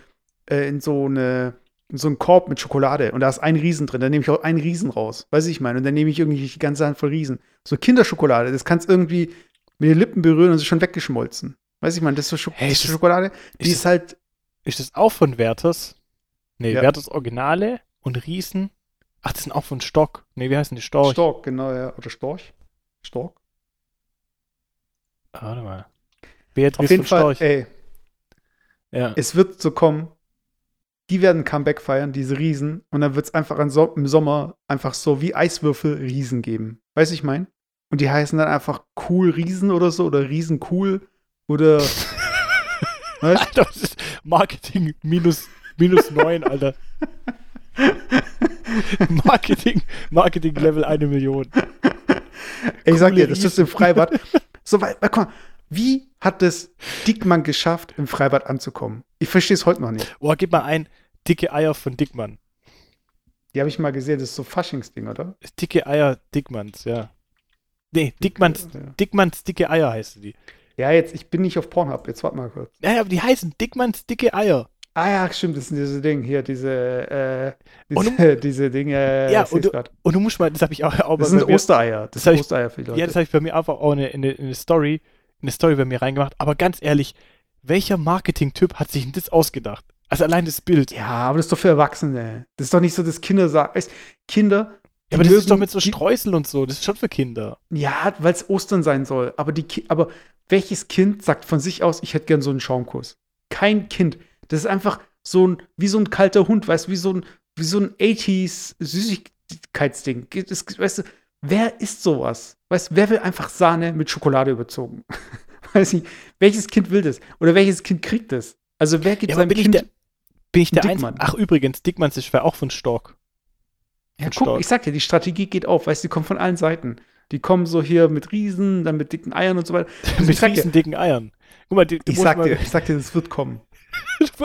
Speaker 2: äh, in so eine, in so einen Korb mit Schokolade und da ist ein Riesen drin, dann nehme ich auch einen Riesen raus. Weiß ich meine. Und dann nehme ich irgendwie die ganze Hand voll Riesen. So Kinderschokolade, das kannst irgendwie mit den Lippen berühren und ist schon weggeschmolzen. Weiß ich meine, das ist so Schok
Speaker 3: Hey, ist das-
Speaker 2: Schokolade, die
Speaker 3: ist
Speaker 2: ist halt
Speaker 3: Ist das auch von Werthers? Nee,
Speaker 2: Ja.
Speaker 3: Werthers Originale und Riesen. Ach, das sind auch von Stock. Nee, wie heißen die? Storch.
Speaker 2: Stork, genau, ja. Oder Storch. Stork.
Speaker 3: Ah, Warte mal. Beatrice
Speaker 2: Auf jeden Fall,
Speaker 3: Storch.
Speaker 2: ey,
Speaker 3: ja.
Speaker 2: es wird so kommen, die werden ein Comeback feiern, diese Riesen, und dann wird es einfach im Sommer einfach so wie Eiswürfel Riesen geben. Weißt du, ich mein? Und die heißen dann einfach Cool Riesen oder so, oder Riesen Cool, oder, <laughs> weißt
Speaker 3: Alter, das ist Marketing minus, minus 9, Alter. <laughs> Marketing, Marketing Level eine Million.
Speaker 2: Ich sag dir, das ist im Freibad. <laughs> So, weil, guck mal, wie hat es Dickmann geschafft, im Freibad anzukommen? Ich verstehe es heute noch nicht.
Speaker 3: Boah, gib mal ein dicke Eier von Dickmann.
Speaker 2: Die habe ich mal gesehen, das ist so Faschingsding, oder?
Speaker 3: Dicke Eier Dickmanns, ja. Nee, Dickmanns,
Speaker 2: Ja.
Speaker 3: Dickmanns dicke Eier heißen die.
Speaker 2: Ja, jetzt, ich bin nicht auf Pornhub, jetzt warte mal kurz.
Speaker 3: Naja, aber die heißen Dickmanns dicke Eier.
Speaker 2: Ah ja, stimmt, das sind diese Dinge hier, diese, äh, diese, <laughs> diese Dinge.
Speaker 3: Ja, und du-. Und du musst mal, das habe ich auch, auch
Speaker 2: das sind
Speaker 3: mir,
Speaker 2: Ostereier. Das
Speaker 3: das
Speaker 2: sind Ostereier für die Leute.
Speaker 3: Ja, das habe ich bei mir einfach auch in eine, in eine, in eine Story, in eine Story bei mir reingemacht. Aber ganz ehrlich, welcher Marketing-Typ hat sich denn das ausgedacht? Also allein das Bild.
Speaker 2: ja, aber das ist doch für Erwachsene. Das ist doch nicht so, dass Kinder sagen. Kinder.
Speaker 3: Ja, aber das ist doch mit so Streusel und so. Das ist schon für Kinder.
Speaker 2: Ja, weil es Ostern sein soll. Aber, die, Ki- aber welches Kind sagt von sich aus, ich hätte gern so einen Schaumkuss? Kein Kind. Das ist einfach so ein, wie so ein kalter Hund, weißt du, wie so ein, wie so ein 80s Süßigkeitsding. Das, weißt du, wer isst sowas? Weißt du, wer will einfach Sahne mit Schokolade überzogen? <laughs> Weiß nicht, welches Kind will das? Oder welches Kind kriegt das? Also wer gibt
Speaker 3: Ja,
Speaker 2: seinem
Speaker 3: bin ich
Speaker 2: Kind.
Speaker 3: der, bin ich der
Speaker 2: Dickmann.
Speaker 3: Einzige? Ach, übrigens, Dickmanns ist auch von Stork.
Speaker 2: Ja, guck,
Speaker 3: Stork.
Speaker 2: ich sag dir, die Strategie geht auf, weißt du, die kommt von allen Seiten. Die kommen so hier mit Riesen, dann mit dicken Eiern und so weiter. Also <laughs>
Speaker 3: mit riesen dicken Eiern. Guck mal, die, du
Speaker 2: ich sag
Speaker 3: mal,
Speaker 2: dir, ich sag dir, das wird kommen. <laughs>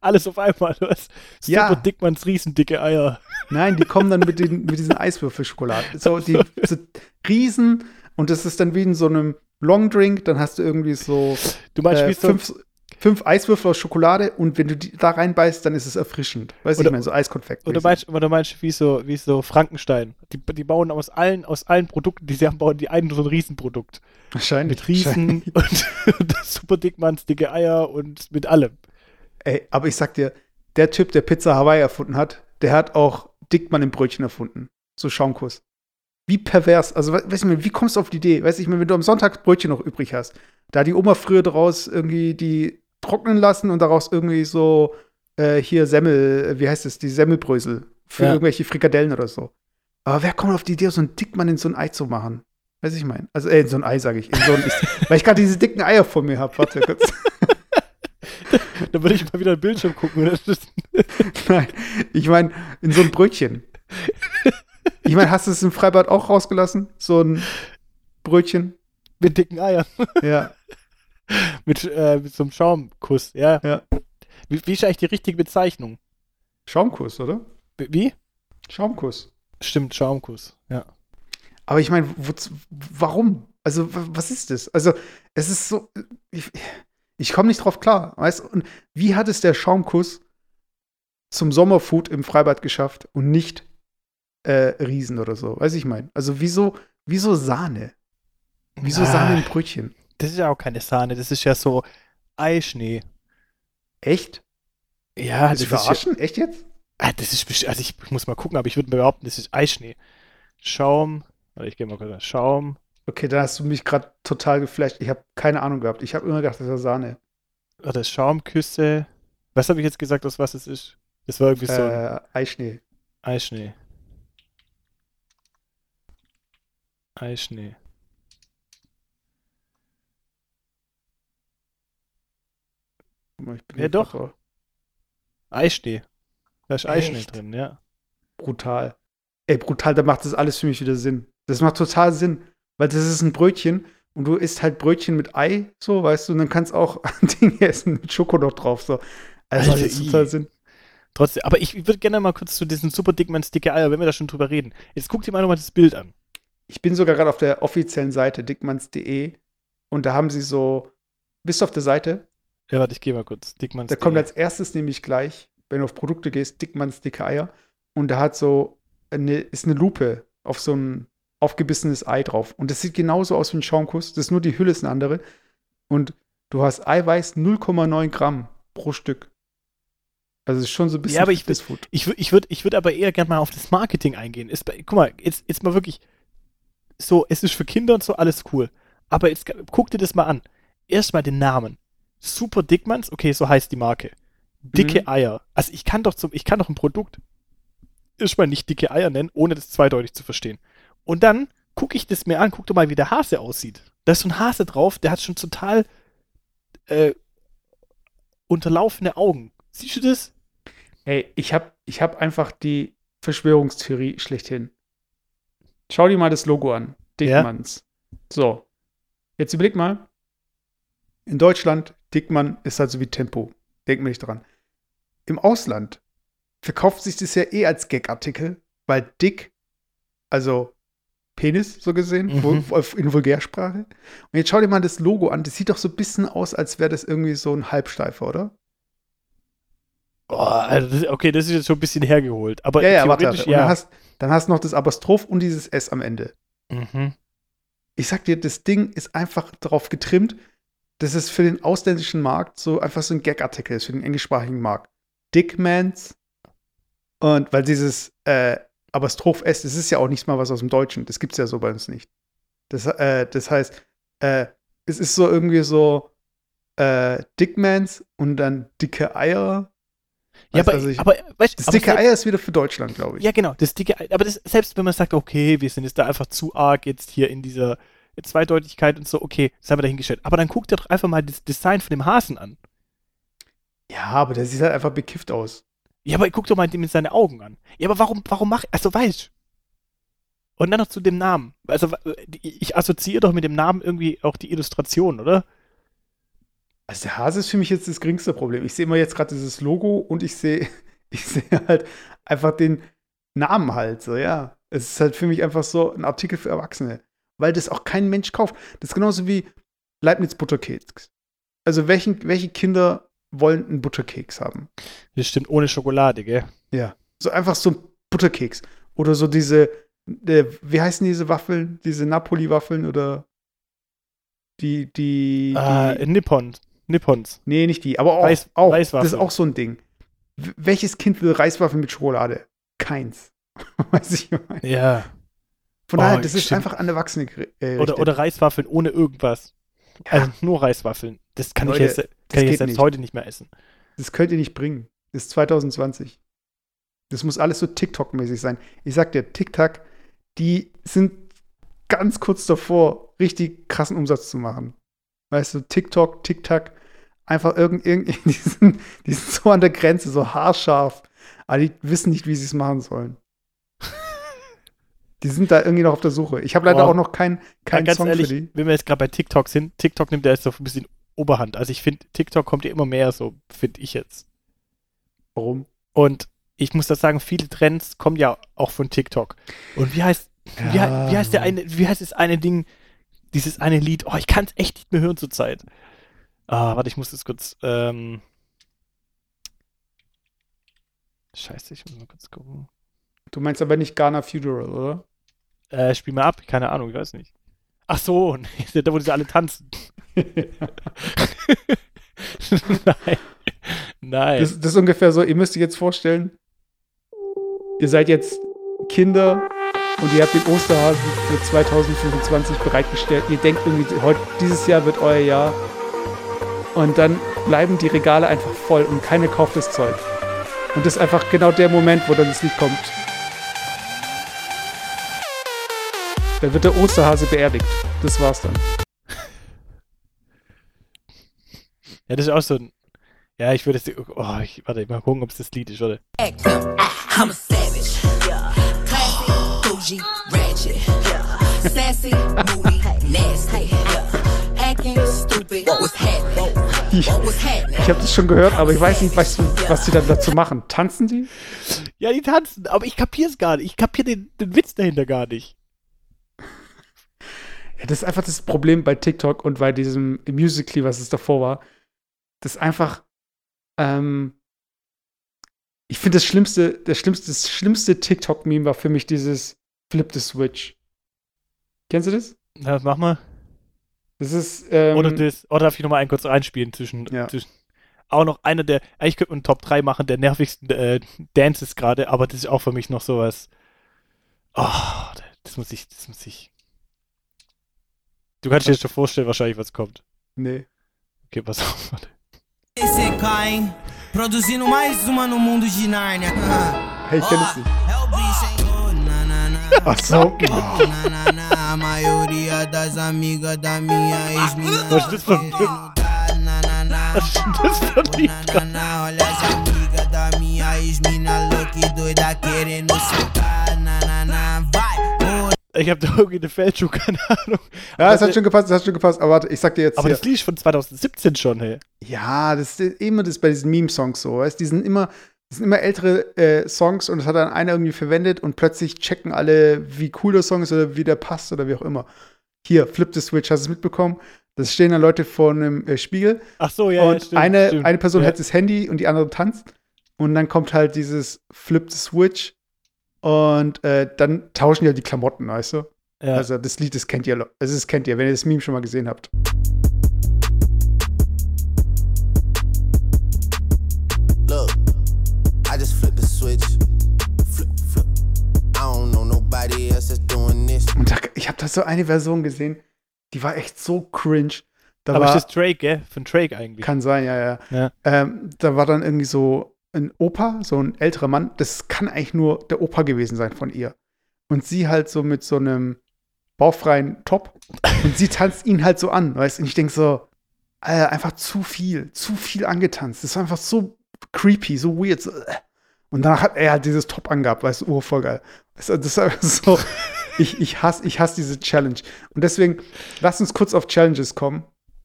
Speaker 3: alles auf einmal. Du hast
Speaker 2: Ja.
Speaker 3: Super Dickmanns riesendicke Eier.
Speaker 2: Nein, die kommen dann mit, den, <laughs> mit diesen Eiswürfelschokoladen. So, die so Riesen und das ist dann wie in so einem Longdrink, dann hast du irgendwie so
Speaker 3: Du meinst,
Speaker 2: äh,
Speaker 3: wie so,
Speaker 2: fünf, Eiswürfel aus Schokolade und wenn du die da reinbeißt, dann ist es erfrischend. Weißt du, ich meine, so Eiskonfekt.
Speaker 3: oder meinst, oder meinst du, wie so, wie so Frankenstein? Die, die bauen aus allen, aus allen Produkten, die sie haben, bauen die einen so ein Riesenprodukt.
Speaker 2: Wahrscheinlich.
Speaker 3: Mit Riesen <laughs> und, und Super Dickmanns dicke Eier und mit allem.
Speaker 2: Ey, aber ich sag dir, der Typ, der Pizza Hawaii erfunden hat, der hat auch Dickmann im Brötchen erfunden. So Schaumkuss. Wie pervers. Also, we- weißt du, wie kommst du auf die Idee? Weißt du, ich meine, wenn du am Sonntag Brötchen noch übrig hast, da die Oma früher daraus irgendwie die trocknen lassen und daraus irgendwie so äh, hier Semmel, äh, wie heißt es, die Semmelbrösel für
Speaker 3: Ja.
Speaker 2: irgendwelche Frikadellen oder so. Aber wer kommt auf die Idee, so einen Dickmann in so ein Ei zu machen? Weiß ich mein. Also, äh, in so ein Ei, sage ich. In so ein, ich, <laughs> weil ich gerade diese dicken Eier vor mir habe. Warte kurz. <laughs> <laughs>
Speaker 3: Da würde ich mal wieder ein Bildschirm gucken. Ist,
Speaker 2: Nein, ich meine, in so ein Brötchen. Ich meine, hast du es im Freibad auch rausgelassen? So ein Brötchen?
Speaker 3: mit dicken Eiern.
Speaker 2: Ja. <laughs>
Speaker 3: Mit, äh, mit so einem Schaumkuss. Ja.
Speaker 2: Ja.
Speaker 3: Wie, wie ist eigentlich die richtige Bezeichnung?
Speaker 2: Schaumkuss, oder?
Speaker 3: Wie?
Speaker 2: Schaumkuss.
Speaker 3: Stimmt, Schaumkuss. Ja.
Speaker 2: Aber ich meine, warum? Also, wa- was ist das? Also, es ist so. Ich, ich komme nicht drauf klar. Weißt du? Und wie hat es der Schaumkuss zum Sommerfood im Freibad geschafft und nicht äh, Riesen oder so? Weiß ich mein. Also, wieso, wieso Sahne? Wieso
Speaker 3: Ah.
Speaker 2: Sahne im Brötchen?
Speaker 3: Das ist ja auch keine Sahne. Das ist ja so Eischnee.
Speaker 2: Echt?
Speaker 3: Ja,
Speaker 2: du
Speaker 3: das ist, ja,
Speaker 2: verarschen? Echt jetzt?
Speaker 3: ah, das ist also ich muss mal gucken, aber ich würde behaupten, das ist Eischnee. Schaum, warte, ich gehe mal kurz. Schaum,
Speaker 2: Okay, da hast du mich gerade total geflasht. Ich habe keine Ahnung gehabt. Ich habe immer gedacht, das wäre Sahne.
Speaker 3: warte, Schaumküsse. Was habe ich jetzt gesagt, aus was es ist? Das war irgendwie so
Speaker 2: Äh, Eischnee.
Speaker 3: Eischnee. Eischnee.
Speaker 2: Mal, ich bin
Speaker 3: Ja, doch.
Speaker 2: drauf.
Speaker 3: Eischnee. Da ist Eischnee
Speaker 2: Echt?
Speaker 3: drin, ja.
Speaker 2: Brutal. Ey, brutal, da macht das alles für mich wieder Sinn. Das macht total Sinn, weil das ist ein Brötchen und du isst halt Brötchen mit Ei, so, weißt du, und dann kannst auch <laughs> Dinge essen mit Schoko noch drauf, so. Also,
Speaker 3: Alter,
Speaker 2: das macht total Sinn.
Speaker 3: Trotzdem, aber ich würde gerne mal kurz zu diesen super Dickmanns dicke Eier, wenn wir da schon drüber reden. Jetzt guck dir mal nochmal das Bild an.
Speaker 2: Ich bin sogar gerade auf der offiziellen Seite dickmanns.de und da haben sie so, bist du auf der Seite?
Speaker 3: Ja, warte, ich gehe mal kurz. Dickmanns.
Speaker 2: Da kommt als erstes nämlich gleich, wenn du auf Produkte gehst, Dickmanns dicke Eier. Und da hat so eine, ist eine Lupe auf so ein aufgebissenes Ei drauf. Und das sieht genauso aus wie ein Schaumkuss. Das ist nur die Hülle ist eine andere. Und du hast Eiweiß 0,9 Gramm pro Stück. Also es ist schon so ein bisschen
Speaker 3: Ja, aber ich-
Speaker 2: Fitnessfood.
Speaker 3: Ich, ich würde ich würd aber eher gerne mal auf das Marketing eingehen. Ist, guck mal, jetzt, jetzt mal wirklich so, es ist für Kinder und so alles cool. Aber jetzt guck dir das mal an. Erstmal den Namen. Super Dickmanns, okay, so heißt die Marke. Dicke
Speaker 2: Mhm.
Speaker 3: Eier. Also ich kann doch zum, ich kann doch ein Produkt erstmal nicht dicke Eier nennen, ohne das zweideutig zu verstehen. Und dann gucke ich das mir an, guck doch mal, wie der Hase aussieht. Da ist so ein Hase drauf, der hat schon total äh, unterlaufene Augen. Siehst du das?
Speaker 2: Ey, ich habe ich hab einfach die Verschwörungstheorie schlechthin. Schau dir mal das Logo an. Dickmanns. So. Jetzt überleg mal. In Deutschland, Dickmann ist halt so wie Tempo. Denk mir nicht dran. Im Ausland verkauft sich das ja eh als Gag-Artikel, weil dick, also Penis so gesehen,
Speaker 3: Mhm.
Speaker 2: vul- in Vulgärsprache. Und jetzt schau dir mal das Logo an. Das sieht doch so ein bisschen aus, als wäre das irgendwie so ein Halbsteifer, oder?
Speaker 3: Oh, also das, okay, das ist jetzt schon ein bisschen hergeholt. Aber
Speaker 2: Ja, ja, warte. warte. Und dann hast, dann hast du noch das Apostroph und dieses S am Ende.
Speaker 3: Mhm.
Speaker 2: Ich sag dir, das Ding ist einfach darauf getrimmt, dass es für den ausländischen Markt so einfach so ein Gag-Artikel ist, für den englischsprachigen Markt. Dickmans. Und weil dieses äh, Apostroph S, das ist ja auch nicht mal was aus dem Deutschen. Das gibt's ja so bei uns nicht. Das, äh, das heißt, äh, es ist so irgendwie so äh, Dickmans und dann dicke Eier.
Speaker 3: Ja, aber,
Speaker 2: also ich-
Speaker 3: aber weißt,
Speaker 2: Das
Speaker 3: aber
Speaker 2: dicke
Speaker 3: selbst-
Speaker 2: Eier ist wieder für Deutschland, glaube ich.
Speaker 3: Ja, genau, das dicke Ei. Aber das, selbst wenn man sagt, okay, wir sind jetzt da einfach zu arg jetzt hier in dieser Zweideutigkeit und so, okay, das haben wir dahingestellt. Aber dann guck dir doch einfach mal das Design von dem Hasen an.
Speaker 2: Ja, aber der sieht halt einfach bekifft aus.
Speaker 3: Ja, aber guck doch mal dem in seine Augen an. Ja, aber warum, warum mach, also weißt Und dann noch zu dem Namen. Also ich assoziiere doch mit dem Namen irgendwie auch die Illustration, oder?
Speaker 2: Also der Hase ist für mich jetzt das geringste Problem. Ich sehe immer jetzt gerade dieses Logo und ich sehe, <laughs> ich sehe halt einfach den Namen halt so, ja. Es ist halt für mich einfach so ein Artikel für Erwachsene. Weil das auch kein Mensch kauft. Das ist genauso wie Leibniz Butterkeks. Also welchen, welche Kinder wollen einen Butterkeks haben?
Speaker 3: Das stimmt, ohne Schokolade, gell?
Speaker 2: Ja. So einfach so ein Butterkeks. Oder so diese, äh, wie heißen diese Waffeln? Diese Napoli-Waffeln oder die, die, die
Speaker 3: Äh, Nippon. Nippons.
Speaker 2: Nee, nicht die, aber auch.
Speaker 3: Reis-
Speaker 2: auch
Speaker 3: Reiswaffeln.
Speaker 2: Das ist auch so ein Ding. W welches Kind will Reiswaffeln mit Schokolade? Keins. <laughs> Weiß ich meine.
Speaker 3: Ja.
Speaker 2: Von
Speaker 3: Oh,
Speaker 2: daher, das ist
Speaker 3: stimmt.
Speaker 2: einfach an Erwachsene äh,
Speaker 3: Oder, oder Reiswaffeln ohne irgendwas.
Speaker 2: Ja.
Speaker 3: Also nur Reiswaffeln. Das kann
Speaker 2: Leute,
Speaker 3: ich jetzt, kann ich jetzt selbst
Speaker 2: nicht.
Speaker 3: heute nicht mehr essen.
Speaker 2: Das könnt ihr nicht bringen. Das ist 2020. Das muss alles so TikTok-mäßig sein. Ich sag dir, TikTok, die sind ganz kurz davor, richtig krassen Umsatz zu machen. Weißt du, TikTok, TikTok, einfach irgend, irgend <laughs> die, sind, die sind so an der Grenze, so haarscharf, aber die wissen nicht, wie sie es machen sollen. Die sind da irgendwie noch auf der Suche. Ich habe leider
Speaker 3: Boah.
Speaker 2: auch noch keinen keinen
Speaker 3: ja,
Speaker 2: Song
Speaker 3: ehrlich,
Speaker 2: für die.
Speaker 3: wenn wir jetzt gerade bei TikTok sind, TikTok nimmt ja jetzt so ein bisschen Oberhand. Also ich finde, TikTok kommt ja immer mehr so, finde ich jetzt.
Speaker 2: Warum?
Speaker 3: Und ich muss das sagen, viele Trends kommen ja auch von TikTok. Und wie heißt, wie, hei-
Speaker 2: Ja.
Speaker 3: wie heißt der eine, wie heißt das eine Ding, dieses eine Lied? Oh, ich kann es echt nicht mehr hören zurzeit. Ah, warte, ich muss das kurz, ähm Scheiße, ich muss mal kurz gucken.
Speaker 2: Du meinst aber nicht Ghana Funeral, oder?
Speaker 3: Äh, spiel mal ab, keine Ahnung, ich weiß nicht. Ach so, <laughs> nee, da wo diese alle tanzen. <laughs> Nein. Nein.
Speaker 2: Das, das ist ungefähr so, ihr müsst euch jetzt vorstellen, ihr seid jetzt Kinder und ihr habt den Osterhasen für 2025 bereitgestellt. Ihr denkt irgendwie, heute, dieses Jahr wird euer Jahr. Und dann bleiben die Regale einfach voll und keiner kauft das Zeug. Und das ist einfach genau der Moment, wo dann das Lied kommt. Dann wird der Osterhase beerdigt. Das war's dann.
Speaker 3: ja, das ist auch so ein. Ja, ich würde jetzt. Oh, ich, warte, mal gucken, ob es das Lied ist, oder?
Speaker 1: I'm a savage. Classy, bougie, ratchet. Sassy, moody, nasty. Acting stupid. What's happening?
Speaker 2: Ich, ich habe das schon gehört, aber ich weiß nicht, was, was die dann dazu machen. Tanzen die?
Speaker 3: Ja, die tanzen, aber ich kapier's gar nicht. Ich kapier den, den Witz dahinter gar nicht.
Speaker 2: Ja, das ist einfach das Problem bei TikTok und bei diesem Musical.ly, was es davor war. Das ist einfach, ähm, ich finde das schlimmste, das schlimmste, das schlimmste TikTok-Meme war für mich dieses Flip the Switch. Kennst du das?
Speaker 3: Na, mach mal.
Speaker 2: Das ist, ähm,
Speaker 3: Oder das, oder darf ich nochmal einen kurz einspielen zwischen,
Speaker 2: Ja.
Speaker 3: zwischen. Auch noch einer der, eigentlich könnte man einen Top 3 machen, der nervigsten äh, Dances gerade, aber das ist auch für mich noch sowas. Oh, das muss ich, das muss ich. Du kannst dir schon vorstellen, wahrscheinlich, was kommt.
Speaker 2: nee.
Speaker 3: Okay, pass auf, warte.
Speaker 4: Hein? Produzindo mais uma no mundo de Nárnia.
Speaker 2: Hey, ich kenne es nicht.
Speaker 4: É? Oh.
Speaker 2: Ach so.
Speaker 4: Oh, na, na, na. A maioria das amigas da minha ex-mina.
Speaker 3: Was ist das für ein-. Was ist das für ein Lied?
Speaker 4: na, na, na. Olha as amigas da minha ex-mina louca e doida querendo sentar. Na, na, na. Vai.
Speaker 3: Ich habe da irgendwie eine Fälschung, <laughs> keine Ahnung.
Speaker 2: Ja, es
Speaker 3: Aber
Speaker 2: hat schon gepasst, es hat schon gepasst. Aber warte, ich sag dir jetzt
Speaker 3: Aber
Speaker 2: hier.
Speaker 3: das Lied ist von 2017 schon, hey.
Speaker 2: Ja, das ist immer das bei diesen Meme-Songs so, weißt Die sind immer, das sind immer ältere äh, Songs und das hat dann einer irgendwie verwendet und plötzlich checken alle, wie cool der Song ist oder wie der passt oder wie auch immer. Hier, Flip the Switch, hast du es mitbekommen? Das stehen dann Leute vor einem äh, Spiegel
Speaker 3: Ach so, ja, ja
Speaker 2: und
Speaker 3: stimmt,
Speaker 2: eine,
Speaker 3: stimmt.
Speaker 2: eine Person
Speaker 3: ja.
Speaker 2: hat das Handy und die andere tanzt. Und dann kommt halt dieses Flip the Switch und äh, dann tauschen die halt die Klamotten, weißt du?
Speaker 3: Ja.
Speaker 2: Also das Lied, das kennt ihr, also das kennt ihr, wenn ihr das Meme schon mal gesehen habt.
Speaker 5: Look, I just flipped the switch. Flip, flip. I don't know nobody else that's doing this.
Speaker 2: Und da, ich habe da so eine Version gesehen, die war echt so cringe. Da
Speaker 3: Aber
Speaker 2: war,
Speaker 3: ist das Drake, gell? Von Drake eigentlich.
Speaker 2: kann sein, ja, ja.
Speaker 3: Ja.
Speaker 2: Ähm, da war dann irgendwie so ein Opa, so ein älterer Mann. Das kann eigentlich nur der Opa gewesen sein von ihr. Und sie halt so mit so einem bauchfreien Top. Und sie tanzt ihn halt so an, weißt du? Und ich denke so, Alter, einfach zu viel, zu viel angetanzt. Das war einfach so creepy, so weird. So, äh. und danach hat er halt dieses Top angehabt, weißt du, oh, voll geil. Du, Das ist so, ich, ich hasse ich hasse diese Challenge. Und deswegen, lass uns kurz auf Challenges kommen.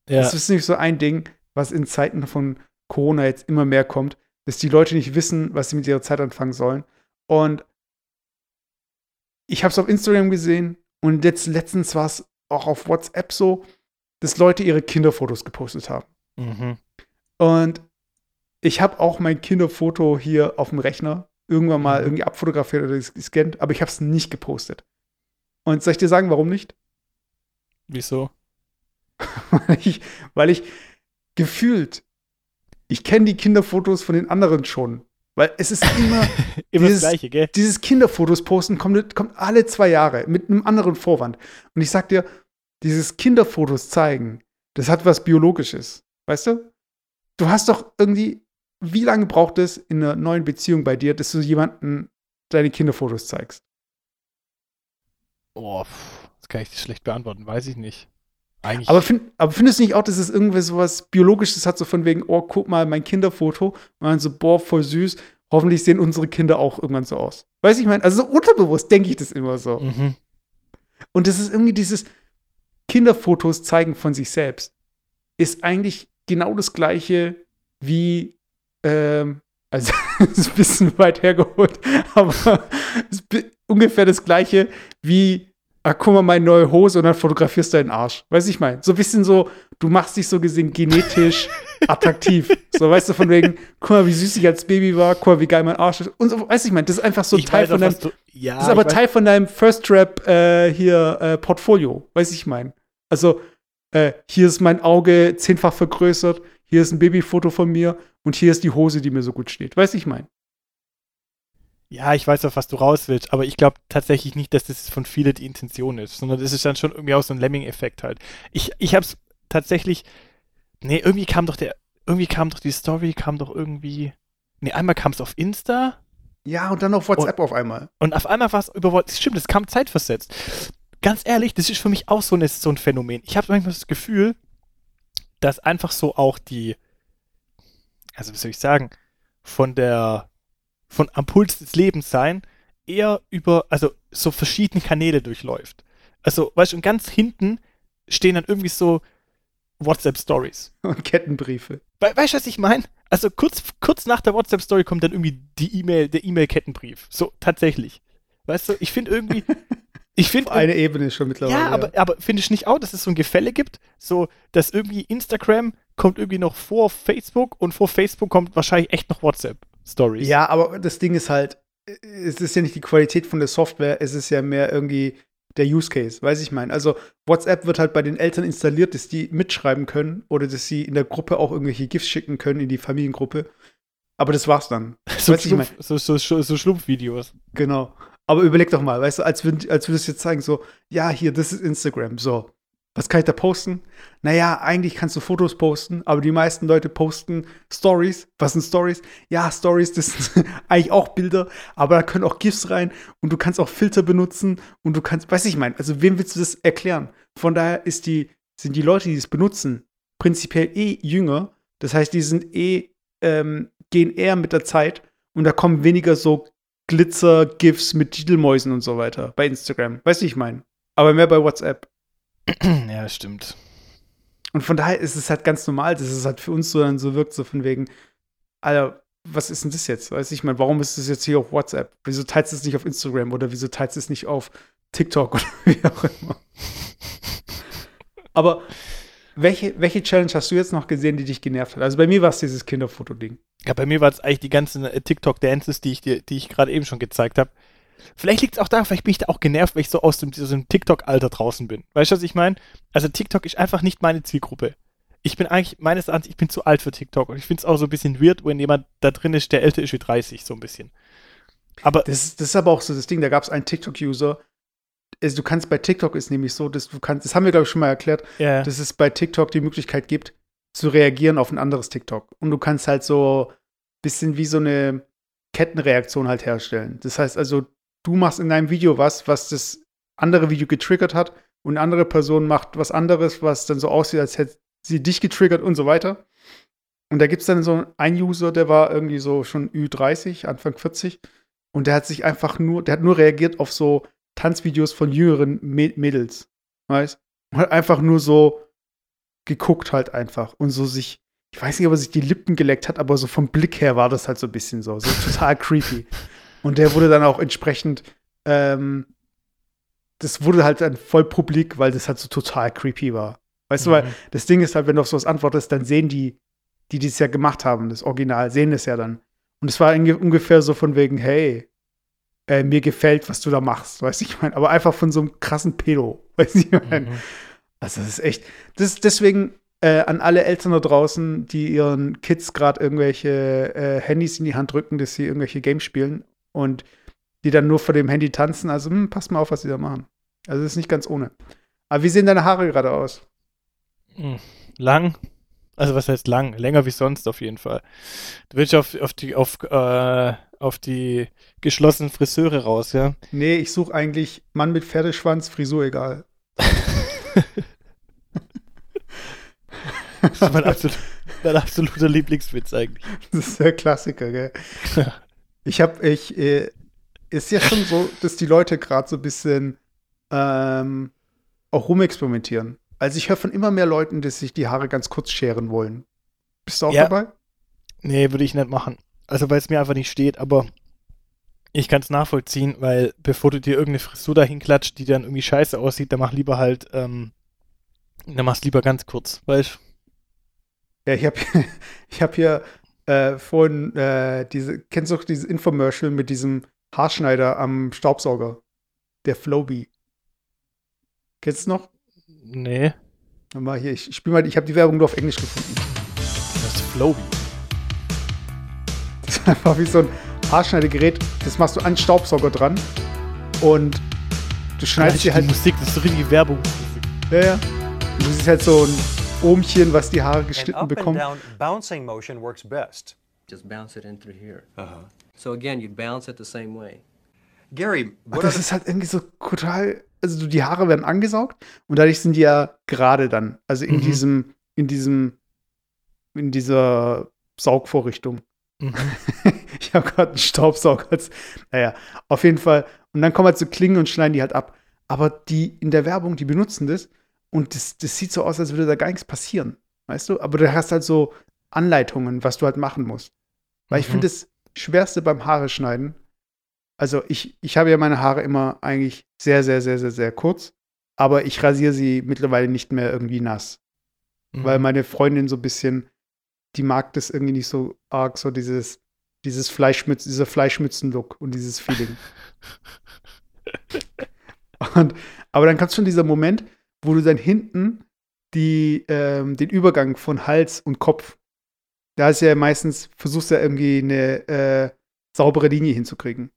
Speaker 3: Ja.
Speaker 2: Das ist nämlich so ein Ding, was in Zeiten von Corona jetzt immer mehr kommt, dass die Leute nicht wissen, was sie mit ihrer Zeit anfangen sollen. Und ich habe es auf Instagram gesehen und jetzt letztens war es auch auf WhatsApp so, dass Leute ihre Kinderfotos gepostet haben.
Speaker 3: Mhm.
Speaker 2: Und ich habe auch mein Kinderfoto hier auf dem Rechner irgendwann mal
Speaker 3: Mhm.
Speaker 2: irgendwie abfotografiert oder gescannt, aber ich habe es nicht gepostet. Und soll ich dir sagen, warum nicht?
Speaker 3: Wieso? <laughs>
Speaker 2: weil ich, weil ich gefühlt, ich kenne die Kinderfotos von den anderen schon. Weil es ist immer, <laughs>
Speaker 3: Immer
Speaker 2: Dieses-
Speaker 3: das Gleiche, gell?
Speaker 2: dieses Kinderfotos posten kommt, kommt alle zwei Jahre mit einem anderen Vorwand. Und ich sag dir, dieses Kinderfotos zeigen, das hat was Biologisches. Weißt du? Du hast doch irgendwie, wie lange braucht es in einer neuen Beziehung bei dir, dass du jemanden deine Kinderfotos zeigst?
Speaker 3: Oh, das kann ich schlecht beantworten, weiß ich nicht. Eigentlich.
Speaker 2: Aber, find, aber findest du nicht auch, dass es irgendwie so was Biologisches hat, so von wegen, oh, guck mal, mein Kinderfoto. Und dann so, boah, voll süß. Hoffentlich sehen unsere Kinder auch irgendwann so aus. Weiß ich, meine, also so unterbewusst denke ich das immer so.
Speaker 3: mhm.
Speaker 2: Und das ist irgendwie dieses Kinderfotos zeigen von sich selbst. Ist eigentlich genau das Gleiche wie, ähm, also, <laughs> das ist ein bisschen weit hergeholt, <laughs> aber ungefähr das Gleiche wie, ah, guck mal, meine neue Hose und dann fotografierst du deinen Arsch. Weiß ich mein. So ein bisschen so, du machst dich so gesehen genetisch <laughs> attraktiv. So, weißt du, von wegen, guck mal, wie süß ich als Baby war, guck mal, wie geil mein Arsch ist. Und so, weiß ich mein, das ist einfach so
Speaker 3: ich
Speaker 2: Teil
Speaker 3: weiß
Speaker 2: von deinem
Speaker 3: du, ja,
Speaker 2: das ist aber
Speaker 3: weiß-
Speaker 2: Teil von deinem First Rap äh, hier äh, Portfolio, weiß ich mein. Also äh, hier ist mein Auge zehnfach vergrößert, hier ist ein Babyfoto von mir und hier ist die Hose, die mir so gut steht. Weißt du, ich mein?
Speaker 3: Ja, ich weiß, auf was du raus willst, aber ich glaube tatsächlich nicht, dass das von vielen die Intention ist, sondern das ist dann schon irgendwie auch so ein Lemming-Effekt halt. Ich, ich hab's tatsächlich, nee, irgendwie kam doch der, irgendwie kam doch die Story, kam doch irgendwie, nee, einmal kam es auf Insta
Speaker 2: Ja, und dann auf WhatsApp auf einmal.
Speaker 3: und auf einmal war es über WhatsApp, stimmt, es kam zeitversetzt. Ganz ehrlich, das ist für mich auch so, eine, so ein Phänomen. Ich habe manchmal das Gefühl, dass einfach so auch die, also wie soll ich sagen, von der, von am Puls des Lebens sein, eher über, also so verschiedene Kanäle durchläuft. Also, weißt du, und ganz hinten stehen dann irgendwie so WhatsApp-Stories. <laughs>
Speaker 2: Und Kettenbriefe.
Speaker 3: We weißt du, was ich meine? Also kurz, kurz nach der WhatsApp-Story kommt dann irgendwie die E-Mail, der E-Mail-Kettenbrief. So, tatsächlich. Weißt du, ich finde irgendwie, <laughs> ich finde
Speaker 2: Eine Ebene schon mittlerweile.
Speaker 3: ja, aber, aber finde ich nicht auch, dass es so ein Gefälle gibt? So, dass irgendwie Instagram kommt irgendwie noch vor Facebook und vor Facebook kommt wahrscheinlich echt noch WhatsApp-Stories.
Speaker 2: Ja, aber das Ding ist halt, es ist ja nicht die Qualität von der Software, es ist ja mehr irgendwie der Use Case, weiß ich mein. Also WhatsApp wird halt bei den Eltern installiert, dass die mitschreiben können oder dass sie in der Gruppe auch irgendwelche GIFs schicken können in die Familiengruppe. Aber das war's dann. <laughs>
Speaker 3: So,
Speaker 2: Weißt du, ich mein,
Speaker 3: Schlumpf, so, so, so Schlumpfvideos.
Speaker 2: genau. Aber überleg doch mal, weißt du, als würd, als würdest du jetzt zeigen, so, ja, hier, das ist Instagram, so. Was kann ich da posten? Naja, eigentlich kannst du Fotos posten, aber die meisten Leute posten Stories. Was sind Stories? Ja, Stories, das sind <laughs> eigentlich auch Bilder, aber da können auch GIFs rein und du kannst auch Filter benutzen und du kannst, weiß ich mein, also wem willst du das erklären? Von daher ist die, sind die Leute, die es benutzen, prinzipiell eh jünger. Das heißt, die sind eh, ähm, gehen eher mit der Zeit und da kommen weniger so Glitzer-GIFs mit Titelmäusen und so weiter bei Instagram. Weißt du, ich mein? Aber mehr bei WhatsApp. <clears throat>
Speaker 3: ja, stimmt.
Speaker 2: Und von daher ist es halt ganz normal, dass es halt für uns so dann so wirkt, so von wegen, Alter, was ist denn das jetzt? Weiß ich, mein, warum ist das jetzt hier auf WhatsApp? Wieso teilst du es nicht auf Instagram oder wieso teilst du es nicht auf TikTok <laughs> oder wie auch immer? Aber welche, welche Challenge hast du jetzt noch gesehen, die dich genervt hat? Also bei mir war es dieses Kinderfoto-Ding.
Speaker 3: Ja, bei mir war es eigentlich die ganzen äh, TikTok-Dances, die ich dir, die ich gerade eben schon gezeigt habe. Vielleicht liegt es auch daran, vielleicht bin ich da auch genervt, weil ich so aus dem, aus dem TikTok-Alter draußen bin. Weißt du, was ich meine? Also TikTok ist einfach nicht meine Zielgruppe. Ich bin eigentlich, meines Erachtens, ich bin zu alt für TikTok. Und ich finde es auch so ein bisschen weird, wenn jemand da drin ist, der älter ist wie 30, so ein bisschen. Aber
Speaker 2: Das, das ist aber auch so das Ding, da gab es einen TikTok-User. Also du kannst bei TikTok ist nämlich so, dass du kannst, das haben wir, glaube ich, schon mal erklärt,
Speaker 3: ja,
Speaker 2: dass es bei TikTok die Möglichkeit gibt, zu reagieren auf ein anderes TikTok. Und du kannst halt so ein bisschen wie so eine Kettenreaktion halt herstellen. Das heißt also, du machst in deinem Video was, was das andere Video getriggert hat und eine andere Person macht was anderes, was dann so aussieht, als hätte sie dich getriggert und so weiter. Und da gibt es dann so einen User, der war irgendwie so schon Ü30, Anfang 40. Und der hat sich einfach nur, der hat nur reagiert auf so Tanzvideos von jüngeren Mä- Mädels. Weißt? Und hat einfach nur so geguckt halt einfach und so sich, ich weiß nicht, ob er sich die Lippen geleckt hat, aber so vom Blick her war das halt so ein bisschen so, so total creepy. <laughs> Und der wurde dann auch entsprechend, ähm, das wurde halt dann voll publik, weil das halt so total creepy war. Weißt du, weil
Speaker 3: Mhm.
Speaker 2: das Ding ist halt, wenn du auf sowas antwortest, dann sehen die, die das ja gemacht haben, das Original, sehen das ja dann. Und es war ungefähr so von wegen, hey, äh, mir gefällt, was du da machst, weißt du, ich meine, aber einfach von so einem krassen Pedo, <laughs> weißt du, ich meine.
Speaker 3: Mhm.
Speaker 2: Also das ist echt. Das deswegen äh, an alle Eltern da draußen, die ihren Kids gerade irgendwelche äh, Handys in die Hand drücken, dass sie irgendwelche Games spielen und die dann nur vor dem Handy tanzen. Also hm, passt mal auf, was sie da machen. Also das ist nicht ganz ohne. Aber wie sehen deine Haare gerade aus?
Speaker 3: Mhm. Lang. Also was heißt lang? Länger wie sonst auf jeden Fall. Du willst auf, auf die auf, äh, auf die geschlossenen Friseure raus, ja?
Speaker 2: Nee, ich suche eigentlich Mann mit Pferdeschwanz, Frisur egal. <laughs>
Speaker 3: Das ist mein, absolut, mein absoluter Lieblingswitz eigentlich.
Speaker 2: Das ist der Klassiker, gell? <laughs> Ich hab, ich, äh, ist ja schon so, dass die Leute gerade so ein bisschen ähm, auch rumexperimentieren. Also ich höre von immer mehr Leuten, dass sich die Haare ganz kurz scheren wollen. Bist du auch
Speaker 3: Ja.
Speaker 2: dabei?
Speaker 3: Nee, würde ich nicht machen. Also weil es mir einfach nicht steht, aber ich kann es nachvollziehen, weil bevor du dir irgendeine Frisur dahin klatscht, die dann irgendwie scheiße aussieht, dann mach lieber halt, ähm, dann mach's lieber ganz kurz, weißt
Speaker 2: Ja, ich habe <laughs> ich hab hier äh, vorhin äh, diese, kennst du auch dieses Infomercial mit diesem Haarschneider am Staubsauger? Der Flowbee. Kennst du noch?
Speaker 3: Nee.
Speaker 2: Mal hier, ich spiel mal, ich habe die Werbung nur auf Englisch gefunden.
Speaker 3: Flowbee.
Speaker 2: Das ist einfach wie so ein Haarschneidegerät. Das machst du an den Staubsauger dran und du schneidest dir
Speaker 3: die
Speaker 2: halt.
Speaker 3: Musik, das ist so richtige Werbung.
Speaker 2: Ja, ja. Und du siehst halt so ein Ohmchen, was die Haare geschnitten
Speaker 6: up and
Speaker 2: bekommt.
Speaker 6: down bouncing motion works best.
Speaker 7: Just bounce it in through here. So again, you'd bounce it the same way.
Speaker 6: Gary,
Speaker 2: Ach, das ist halt irgendwie so total. Also die Haare werden angesaugt und dadurch sind die ja gerade dann. Also in
Speaker 3: Mhm.
Speaker 2: diesem, in diesem, in dieser Saugvorrichtung.
Speaker 3: Mhm. <laughs>
Speaker 2: ich habe gerade einen Staubsauger. als- Naja, auf jeden Fall. Und dann kommen halt so Klingen und schneiden die halt ab. Aber die in der Werbung, die benutzen das und das, das sieht so aus, als würde da gar nichts passieren. Weißt du? Aber du hast halt so Anleitungen, was du halt machen musst. Weil ich
Speaker 3: Mhm.
Speaker 2: finde das Schwerste beim Haare schneiden, also ich, ich habe ja meine Haare immer eigentlich sehr, sehr, sehr, sehr, sehr kurz. Aber ich rasiere sie mittlerweile nicht mehr irgendwie nass.
Speaker 3: Mhm.
Speaker 2: Weil meine Freundin so ein bisschen, die mag das irgendwie nicht so arg, so dieses, dieses Fleischmütz, dieser Fleischmützen-Look und dieses Feeling. <laughs> und, aber dann kommt schon dieser Moment, wo du dann hinten die, ähm, den Übergang von Hals und Kopf, da ist ja meistens, versuchst du ja irgendwie eine äh, saubere Linie hinzukriegen.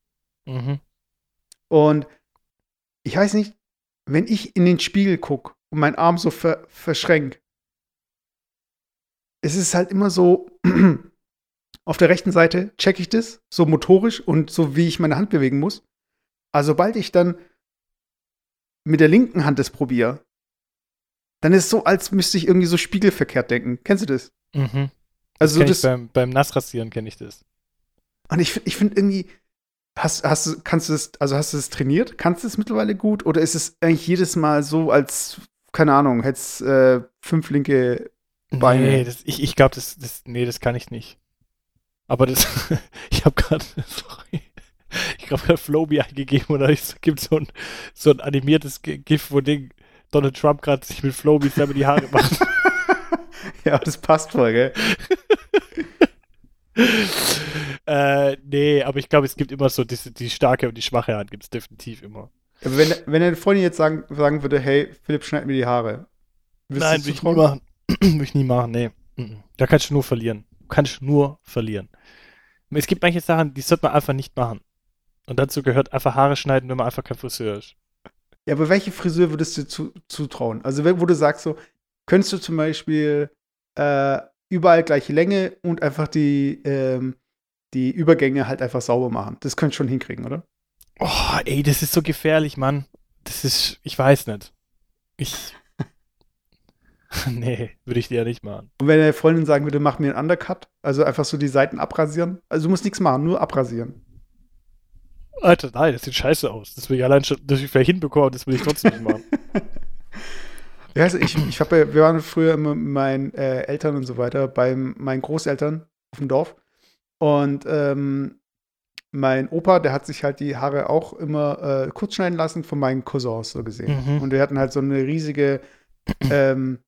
Speaker 3: Mhm.
Speaker 2: Und ich weiß nicht, wenn ich in den Spiegel gucke und meinen Arm so ver verschränk, es ist halt immer so, <clears throat> auf der rechten Seite checke ich das, so motorisch und so wie ich meine Hand bewegen muss. Aber sobald ich dann mit der linken Hand das probiere, dann ist es so, als müsste ich irgendwie so spiegelverkehrt denken. Kennst du das?
Speaker 3: Mhm.
Speaker 2: Also das,
Speaker 3: ich beim, beim Nassrasieren kenne ich das.
Speaker 2: und ich, ich finde irgendwie, hast, hast kannst du das, also hast du das trainiert? Kannst du es mittlerweile gut? Oder ist es eigentlich jedes Mal so, als, keine Ahnung, hättest äh, fünf linke Beine?
Speaker 3: Nee, das, ich, ich glaube, das, das, nee, das kann ich nicht. Aber das, <laughs> ich habe gerade, <laughs> sorry, ich gerade Flowbee eingegeben und da ist- gibt so ein, so ein animiertes GIF, wo Ding Donald Trump gerade sich mit Flowbee selber die Haare macht. <laughs>
Speaker 2: Ja, das passt voll, gell? <laughs>
Speaker 3: äh, nee, aber ich glaube, es gibt immer so diese, die starke und die schwache Hand gibt es definitiv immer.
Speaker 2: Aber wenn, wenn deine Freundin jetzt sagen, sagen würde, hey, Philipp, schneid mir die Haare.
Speaker 3: Nein, will ich nie machen. <clears throat> will ich nie machen, nee. Da kannst du nur verlieren. Du kannst nur verlieren. Es gibt manche Sachen, die sollte man einfach nicht machen. Und dazu gehört einfach Haare schneiden, wenn man einfach kein Friseur ist.
Speaker 2: Ja, aber welche Frisur würdest du zu, zutrauen? Also, wo du sagst, so, könntest du zum Beispiel äh, überall gleiche Länge und einfach die, ähm, die Übergänge halt einfach sauber machen. Das könntest du schon hinkriegen, oder?
Speaker 3: Oh, ey, das ist so gefährlich, Mann. Das ist, ich weiß nicht. Ich. <laughs> nee, würde ich dir ja nicht machen.
Speaker 2: Und wenn deine Freundin sagen würde, mach mir einen Undercut, also einfach so die Seiten abrasieren. Also, du musst nichts machen, nur abrasieren.
Speaker 3: Alter, nein, das sieht scheiße aus. Das will ich allein schon, das will ich vielleicht hinbekommen, das will ich trotzdem nicht machen. <laughs>
Speaker 2: Ja, also ich, ich habe ja, wir waren früher immer mit meinen äh, Eltern und so weiter bei meinen Großeltern auf dem Dorf. Und ähm, mein Opa, der hat sich halt die Haare auch immer äh, kurz schneiden lassen von meinen Cousins so gesehen.
Speaker 3: Mhm.
Speaker 2: Und wir hatten halt so eine riesige, <clears throat> ähm,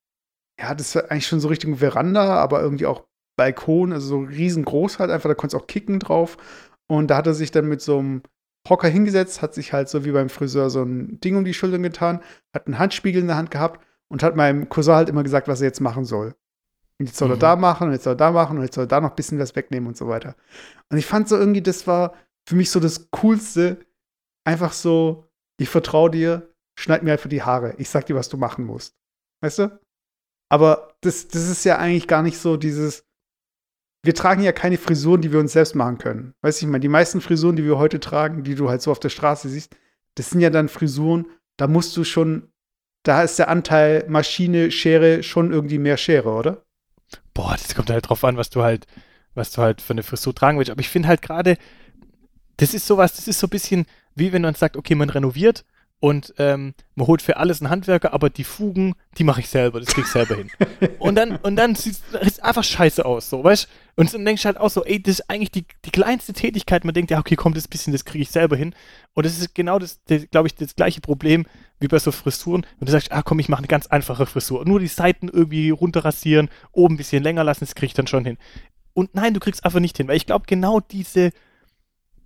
Speaker 2: ja, das war eigentlich schon so Richtung Veranda, aber irgendwie auch Balkon, also so riesengroß halt einfach, da konntest du auch kicken drauf. Und da hat er sich dann mit so einem Hocker hingesetzt, hat sich halt so wie beim Friseur so ein Ding um die Schultern getan, hat einen Handspiegel in der Hand gehabt und hat meinem Cousin halt immer gesagt, was er jetzt machen soll. Und jetzt soll er
Speaker 3: Mhm.
Speaker 2: da machen und jetzt soll er da machen und jetzt soll er da noch ein bisschen was wegnehmen und so weiter. Und ich fand so irgendwie, das war für mich so das Coolste. Einfach so, ich vertraue dir, schneid mir einfach die Haare. Ich sag dir, was du machen musst. Weißt du? Aber das, das ist ja eigentlich gar nicht so dieses. Wir tragen ja keine Frisuren, die wir uns selbst machen können. Weißt du, ich meine, die meisten Frisuren, die wir heute tragen, die du halt so auf der Straße siehst, das sind ja dann Frisuren, da musst du schon, da ist der Anteil Maschine, Schere schon irgendwie mehr Schere, oder?
Speaker 3: Boah, das kommt halt drauf an, was du halt, was du halt für eine Frisur tragen willst. Aber ich finde halt gerade, das ist sowas, das ist so ein bisschen wie wenn man sagt, okay, man renoviert und ähm, man holt für alles einen Handwerker, aber die Fugen, die mache ich selber, das krieg ich selber hin. <laughs> Und dann, und dann sieht es einfach scheiße aus, so, weißt Und dann denkst du halt auch so, ey, das ist eigentlich die, die kleinste Tätigkeit. Man denkt, ja, okay, komm, das bisschen, das kriege ich selber hin. Und das ist genau das, das glaube ich, das gleiche Problem wie bei so Frisuren. Und du sagst, ah, komm, ich mache eine ganz einfache Frisur. Nur die Seiten irgendwie runterrasieren, oben ein bisschen länger lassen, das kriege ich dann schon hin. Und nein, du kriegst einfach nicht hin, weil ich glaube, genau diese,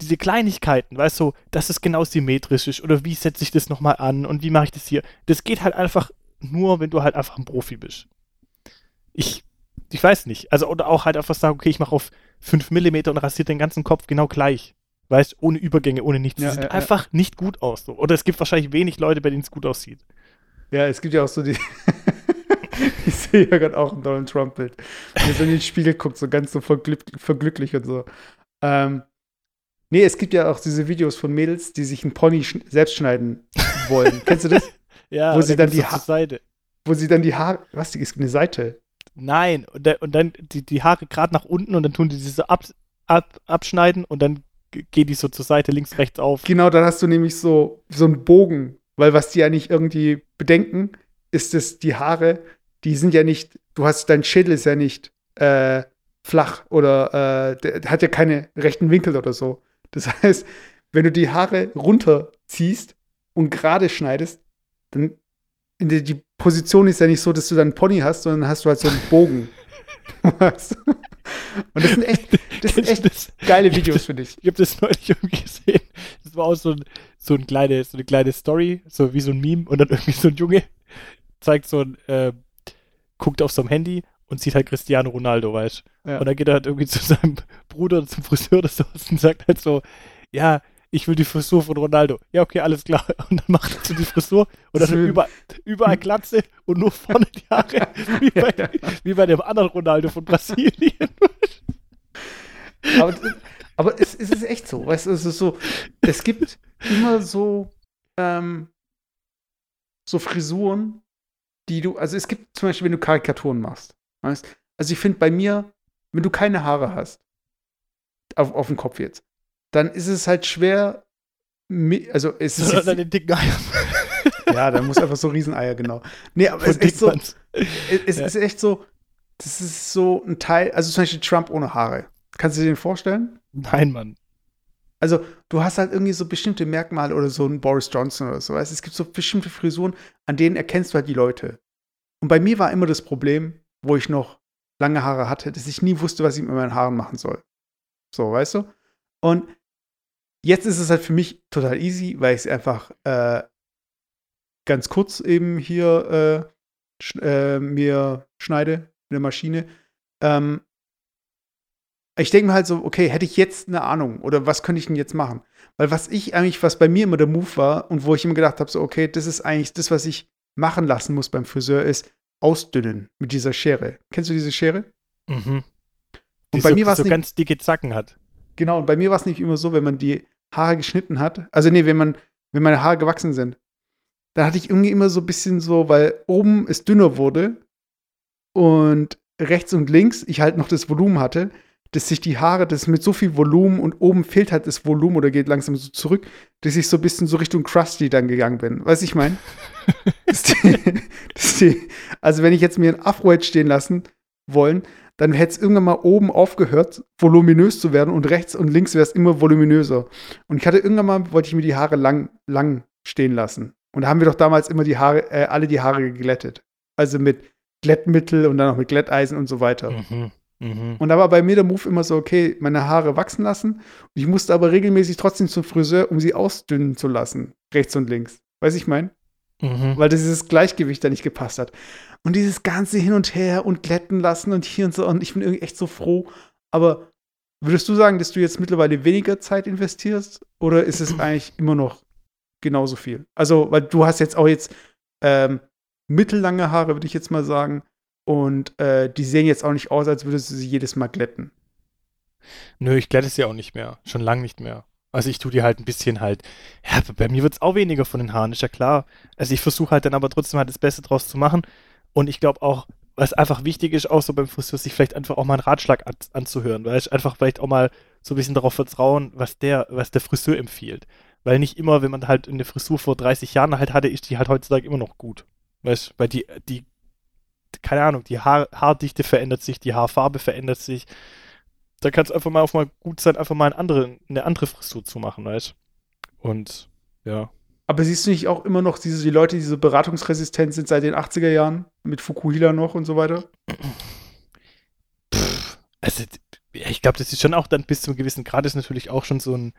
Speaker 3: diese Kleinigkeiten, weißt du, dass es genau symmetrisch ist oder wie setze ich das nochmal an und wie mache ich das hier, das geht halt einfach nur, wenn du halt einfach ein Profi bist. Ich, ich weiß nicht. Also, oder auch halt einfach sagen, okay, ich mache auf 5 mm und rasiere den ganzen Kopf genau gleich. Weißt, ohne Übergänge, ohne nichts.
Speaker 2: Ja,
Speaker 3: sieht
Speaker 2: ja, ja.
Speaker 3: einfach nicht gut aus. So. Oder es gibt wahrscheinlich wenig Leute, bei denen es gut aussieht.
Speaker 2: Ja, es gibt ja auch so die. <laughs> ich sehe ja gerade auch ein Donald Trump-Bild. Wenn er so in den Spiegel guckt, so ganz so verglück verglücklich und so. Ähm, nee, es gibt ja auch diese Videos von Mädels, die sich einen Pony schn selbst schneiden wollen. <laughs> Kennst du das?
Speaker 3: Ja,
Speaker 2: Wo sie dann die Ha-
Speaker 3: Seite.
Speaker 2: Wo sie dann die Haare. Was, die ist eine Seite.
Speaker 3: Nein, und, da, und dann die, die Haare gerade nach unten und dann tun die diese ab, ab, abschneiden und dann geht die so zur Seite, links, rechts auf.
Speaker 2: Genau, dann hast du nämlich so, so einen Bogen. Weil was die ja nicht irgendwie bedenken, ist, dass die Haare, die sind ja nicht, du hast, dein Schädel ist ja nicht äh, flach oder äh, hat ja keine rechten Winkel oder so. Das heißt, wenn du die Haare runterziehst und gerade schneidest, dann die Position ist ja nicht so, dass du dann einen Pony hast, sondern hast du halt so einen Bogen. <laughs> Und das sind echt, das sind echt
Speaker 3: das?
Speaker 2: geile Videos für dich.
Speaker 3: Ich habe das neulich <laughs> irgendwie gesehen. Das war auch so, ein, so, ein kleine, so eine kleine Story, so wie so ein Meme. Und dann <laughs> irgendwie so ein Junge zeigt so ein, äh, guckt auf so ein Handy und sieht halt Cristiano Ronaldo, weißt
Speaker 2: Ja.
Speaker 3: Und dann geht er halt irgendwie zu seinem <laughs> Bruder oder zum Friseur oder sowas und sagt halt so, ja, ich will die Frisur von Ronaldo. Ja, okay, alles klar. <laughs> Und dann macht er so die Frisur und dann überall, überall Glatze und nur vorne die Haare, <laughs> wie bei, wie bei dem anderen Ronaldo von Brasilien.
Speaker 2: Aber, aber es, es ist echt so, weißt du, es ist so, es gibt immer so, ähm, so Frisuren, die du, also es gibt zum Beispiel, wenn du Karikaturen machst, weißt, also ich finde bei mir, wenn du keine Haare hast, auf, auf dem Kopf jetzt, dann ist es halt schwer, also es ist
Speaker 3: dann den dicken Eier <laughs>
Speaker 2: ja, da muss einfach so Rieseneier, genau. Nee, aber es ist echt so, es,
Speaker 3: Ja.
Speaker 2: ist echt so, das ist so ein Teil, also zum Beispiel Trump ohne Haare. Kannst du dir den vorstellen?
Speaker 3: Nein, Mann.
Speaker 2: Also, du hast halt irgendwie so bestimmte Merkmale oder so ein Boris Johnson oder so. Weißt? Es gibt so bestimmte Frisuren, an denen erkennst du halt die Leute. Und bei mir war immer das Problem, wo ich noch lange Haare hatte, dass ich nie wusste, was ich mit meinen Haaren machen soll. So, weißt du? Und jetzt ist es halt für mich total easy, weil ich es einfach äh, ganz kurz eben hier äh, sch äh, mir schneide mit der Maschine. Ähm, ich denke mir halt so, okay, hätte ich jetzt eine Ahnung oder was könnte ich denn jetzt machen? Weil was ich eigentlich, was bei mir immer der Move war und wo ich immer gedacht habe, so, okay, das ist eigentlich das, was ich machen lassen muss beim Friseur, ist ausdünnen mit dieser Schere. Kennst du diese Schere?
Speaker 3: Mhm.
Speaker 2: Und
Speaker 3: Die
Speaker 2: bei
Speaker 3: so,
Speaker 2: mir war es
Speaker 3: so
Speaker 2: nicht,
Speaker 3: ganz dicke Zacken hat.
Speaker 2: genau, und bei mir war es nicht immer so, wenn man die Haare geschnitten hat, also nee, wenn man, wenn meine Haare gewachsen sind, dann hatte ich irgendwie immer so ein bisschen so, weil oben es dünner wurde und rechts und links ich halt noch das Volumen hatte, dass sich die Haare, das mit so viel Volumen und oben fehlt halt das Volumen oder geht langsam so zurück, dass ich so ein bisschen so Richtung Krusty dann gegangen bin. Weißt du, ich meine? <laughs> Also wenn ich jetzt mir ein Afro hätte stehen lassen wollen, dann hätte es irgendwann mal oben aufgehört, voluminös zu werden und rechts und links wäre es immer voluminöser. Und ich hatte irgendwann mal, wollte ich mir die Haare lang, lang stehen lassen. Und da haben wir doch damals immer die Haare, äh, alle die Haare geglättet. Also mit Glättmittel und dann auch mit Glätteisen und so weiter.
Speaker 3: Mhm. Mhm.
Speaker 2: Und da war bei mir der Move immer so, okay, meine Haare wachsen lassen. Und ich musste aber regelmäßig trotzdem zum Friseur, um sie ausdünnen zu lassen. Rechts und links. Weiß ich mein?
Speaker 3: Mhm.
Speaker 2: Weil dieses Gleichgewicht da nicht gepasst hat. Und dieses ganze Hin und Her und glätten lassen und hier und so. Und ich bin irgendwie echt so froh. Aber würdest du sagen, dass du jetzt mittlerweile weniger Zeit investierst? Oder ist es <clears throat> eigentlich immer noch genauso viel? Also, weil du hast jetzt auch jetzt ähm, mittellange Haare, würde ich jetzt mal sagen. Und äh, die sehen jetzt auch nicht aus, als würdest du sie jedes Mal glätten.
Speaker 3: Nö, ich glätte sie auch nicht mehr. Schon lang nicht mehr. Also ich tue die halt ein bisschen halt. Ja, bei mir wird es auch weniger von den Haaren, ist ja klar. Also ich versuche halt dann aber trotzdem halt das Beste draus zu machen. Und ich glaube auch, was einfach wichtig ist, auch so beim Friseur, sich vielleicht einfach auch mal einen Ratschlag an, anzuhören, weil ich einfach vielleicht auch mal so ein bisschen darauf vertrauen, was der, was der Friseur empfiehlt. Weil nicht immer, wenn man halt eine Frisur vor 30 Jahren halt hatte, ist die halt heutzutage immer noch gut. Weißt weil die, die, keine Ahnung, die Haar, Haardichte verändert sich, die Haarfarbe verändert sich. Da kann es einfach mal auf mal gut sein, einfach mal eine andere, eine andere Frisur zu machen, weißt Und ja.
Speaker 2: Aber siehst du nicht auch immer noch diese die Leute, die so beratungsresistent sind seit den 80er Jahren mit Fukuhila noch und so weiter?
Speaker 3: Also, ja, ich glaube, das ist schon auch dann bis zu einem gewissen Grad ist natürlich auch schon so ein,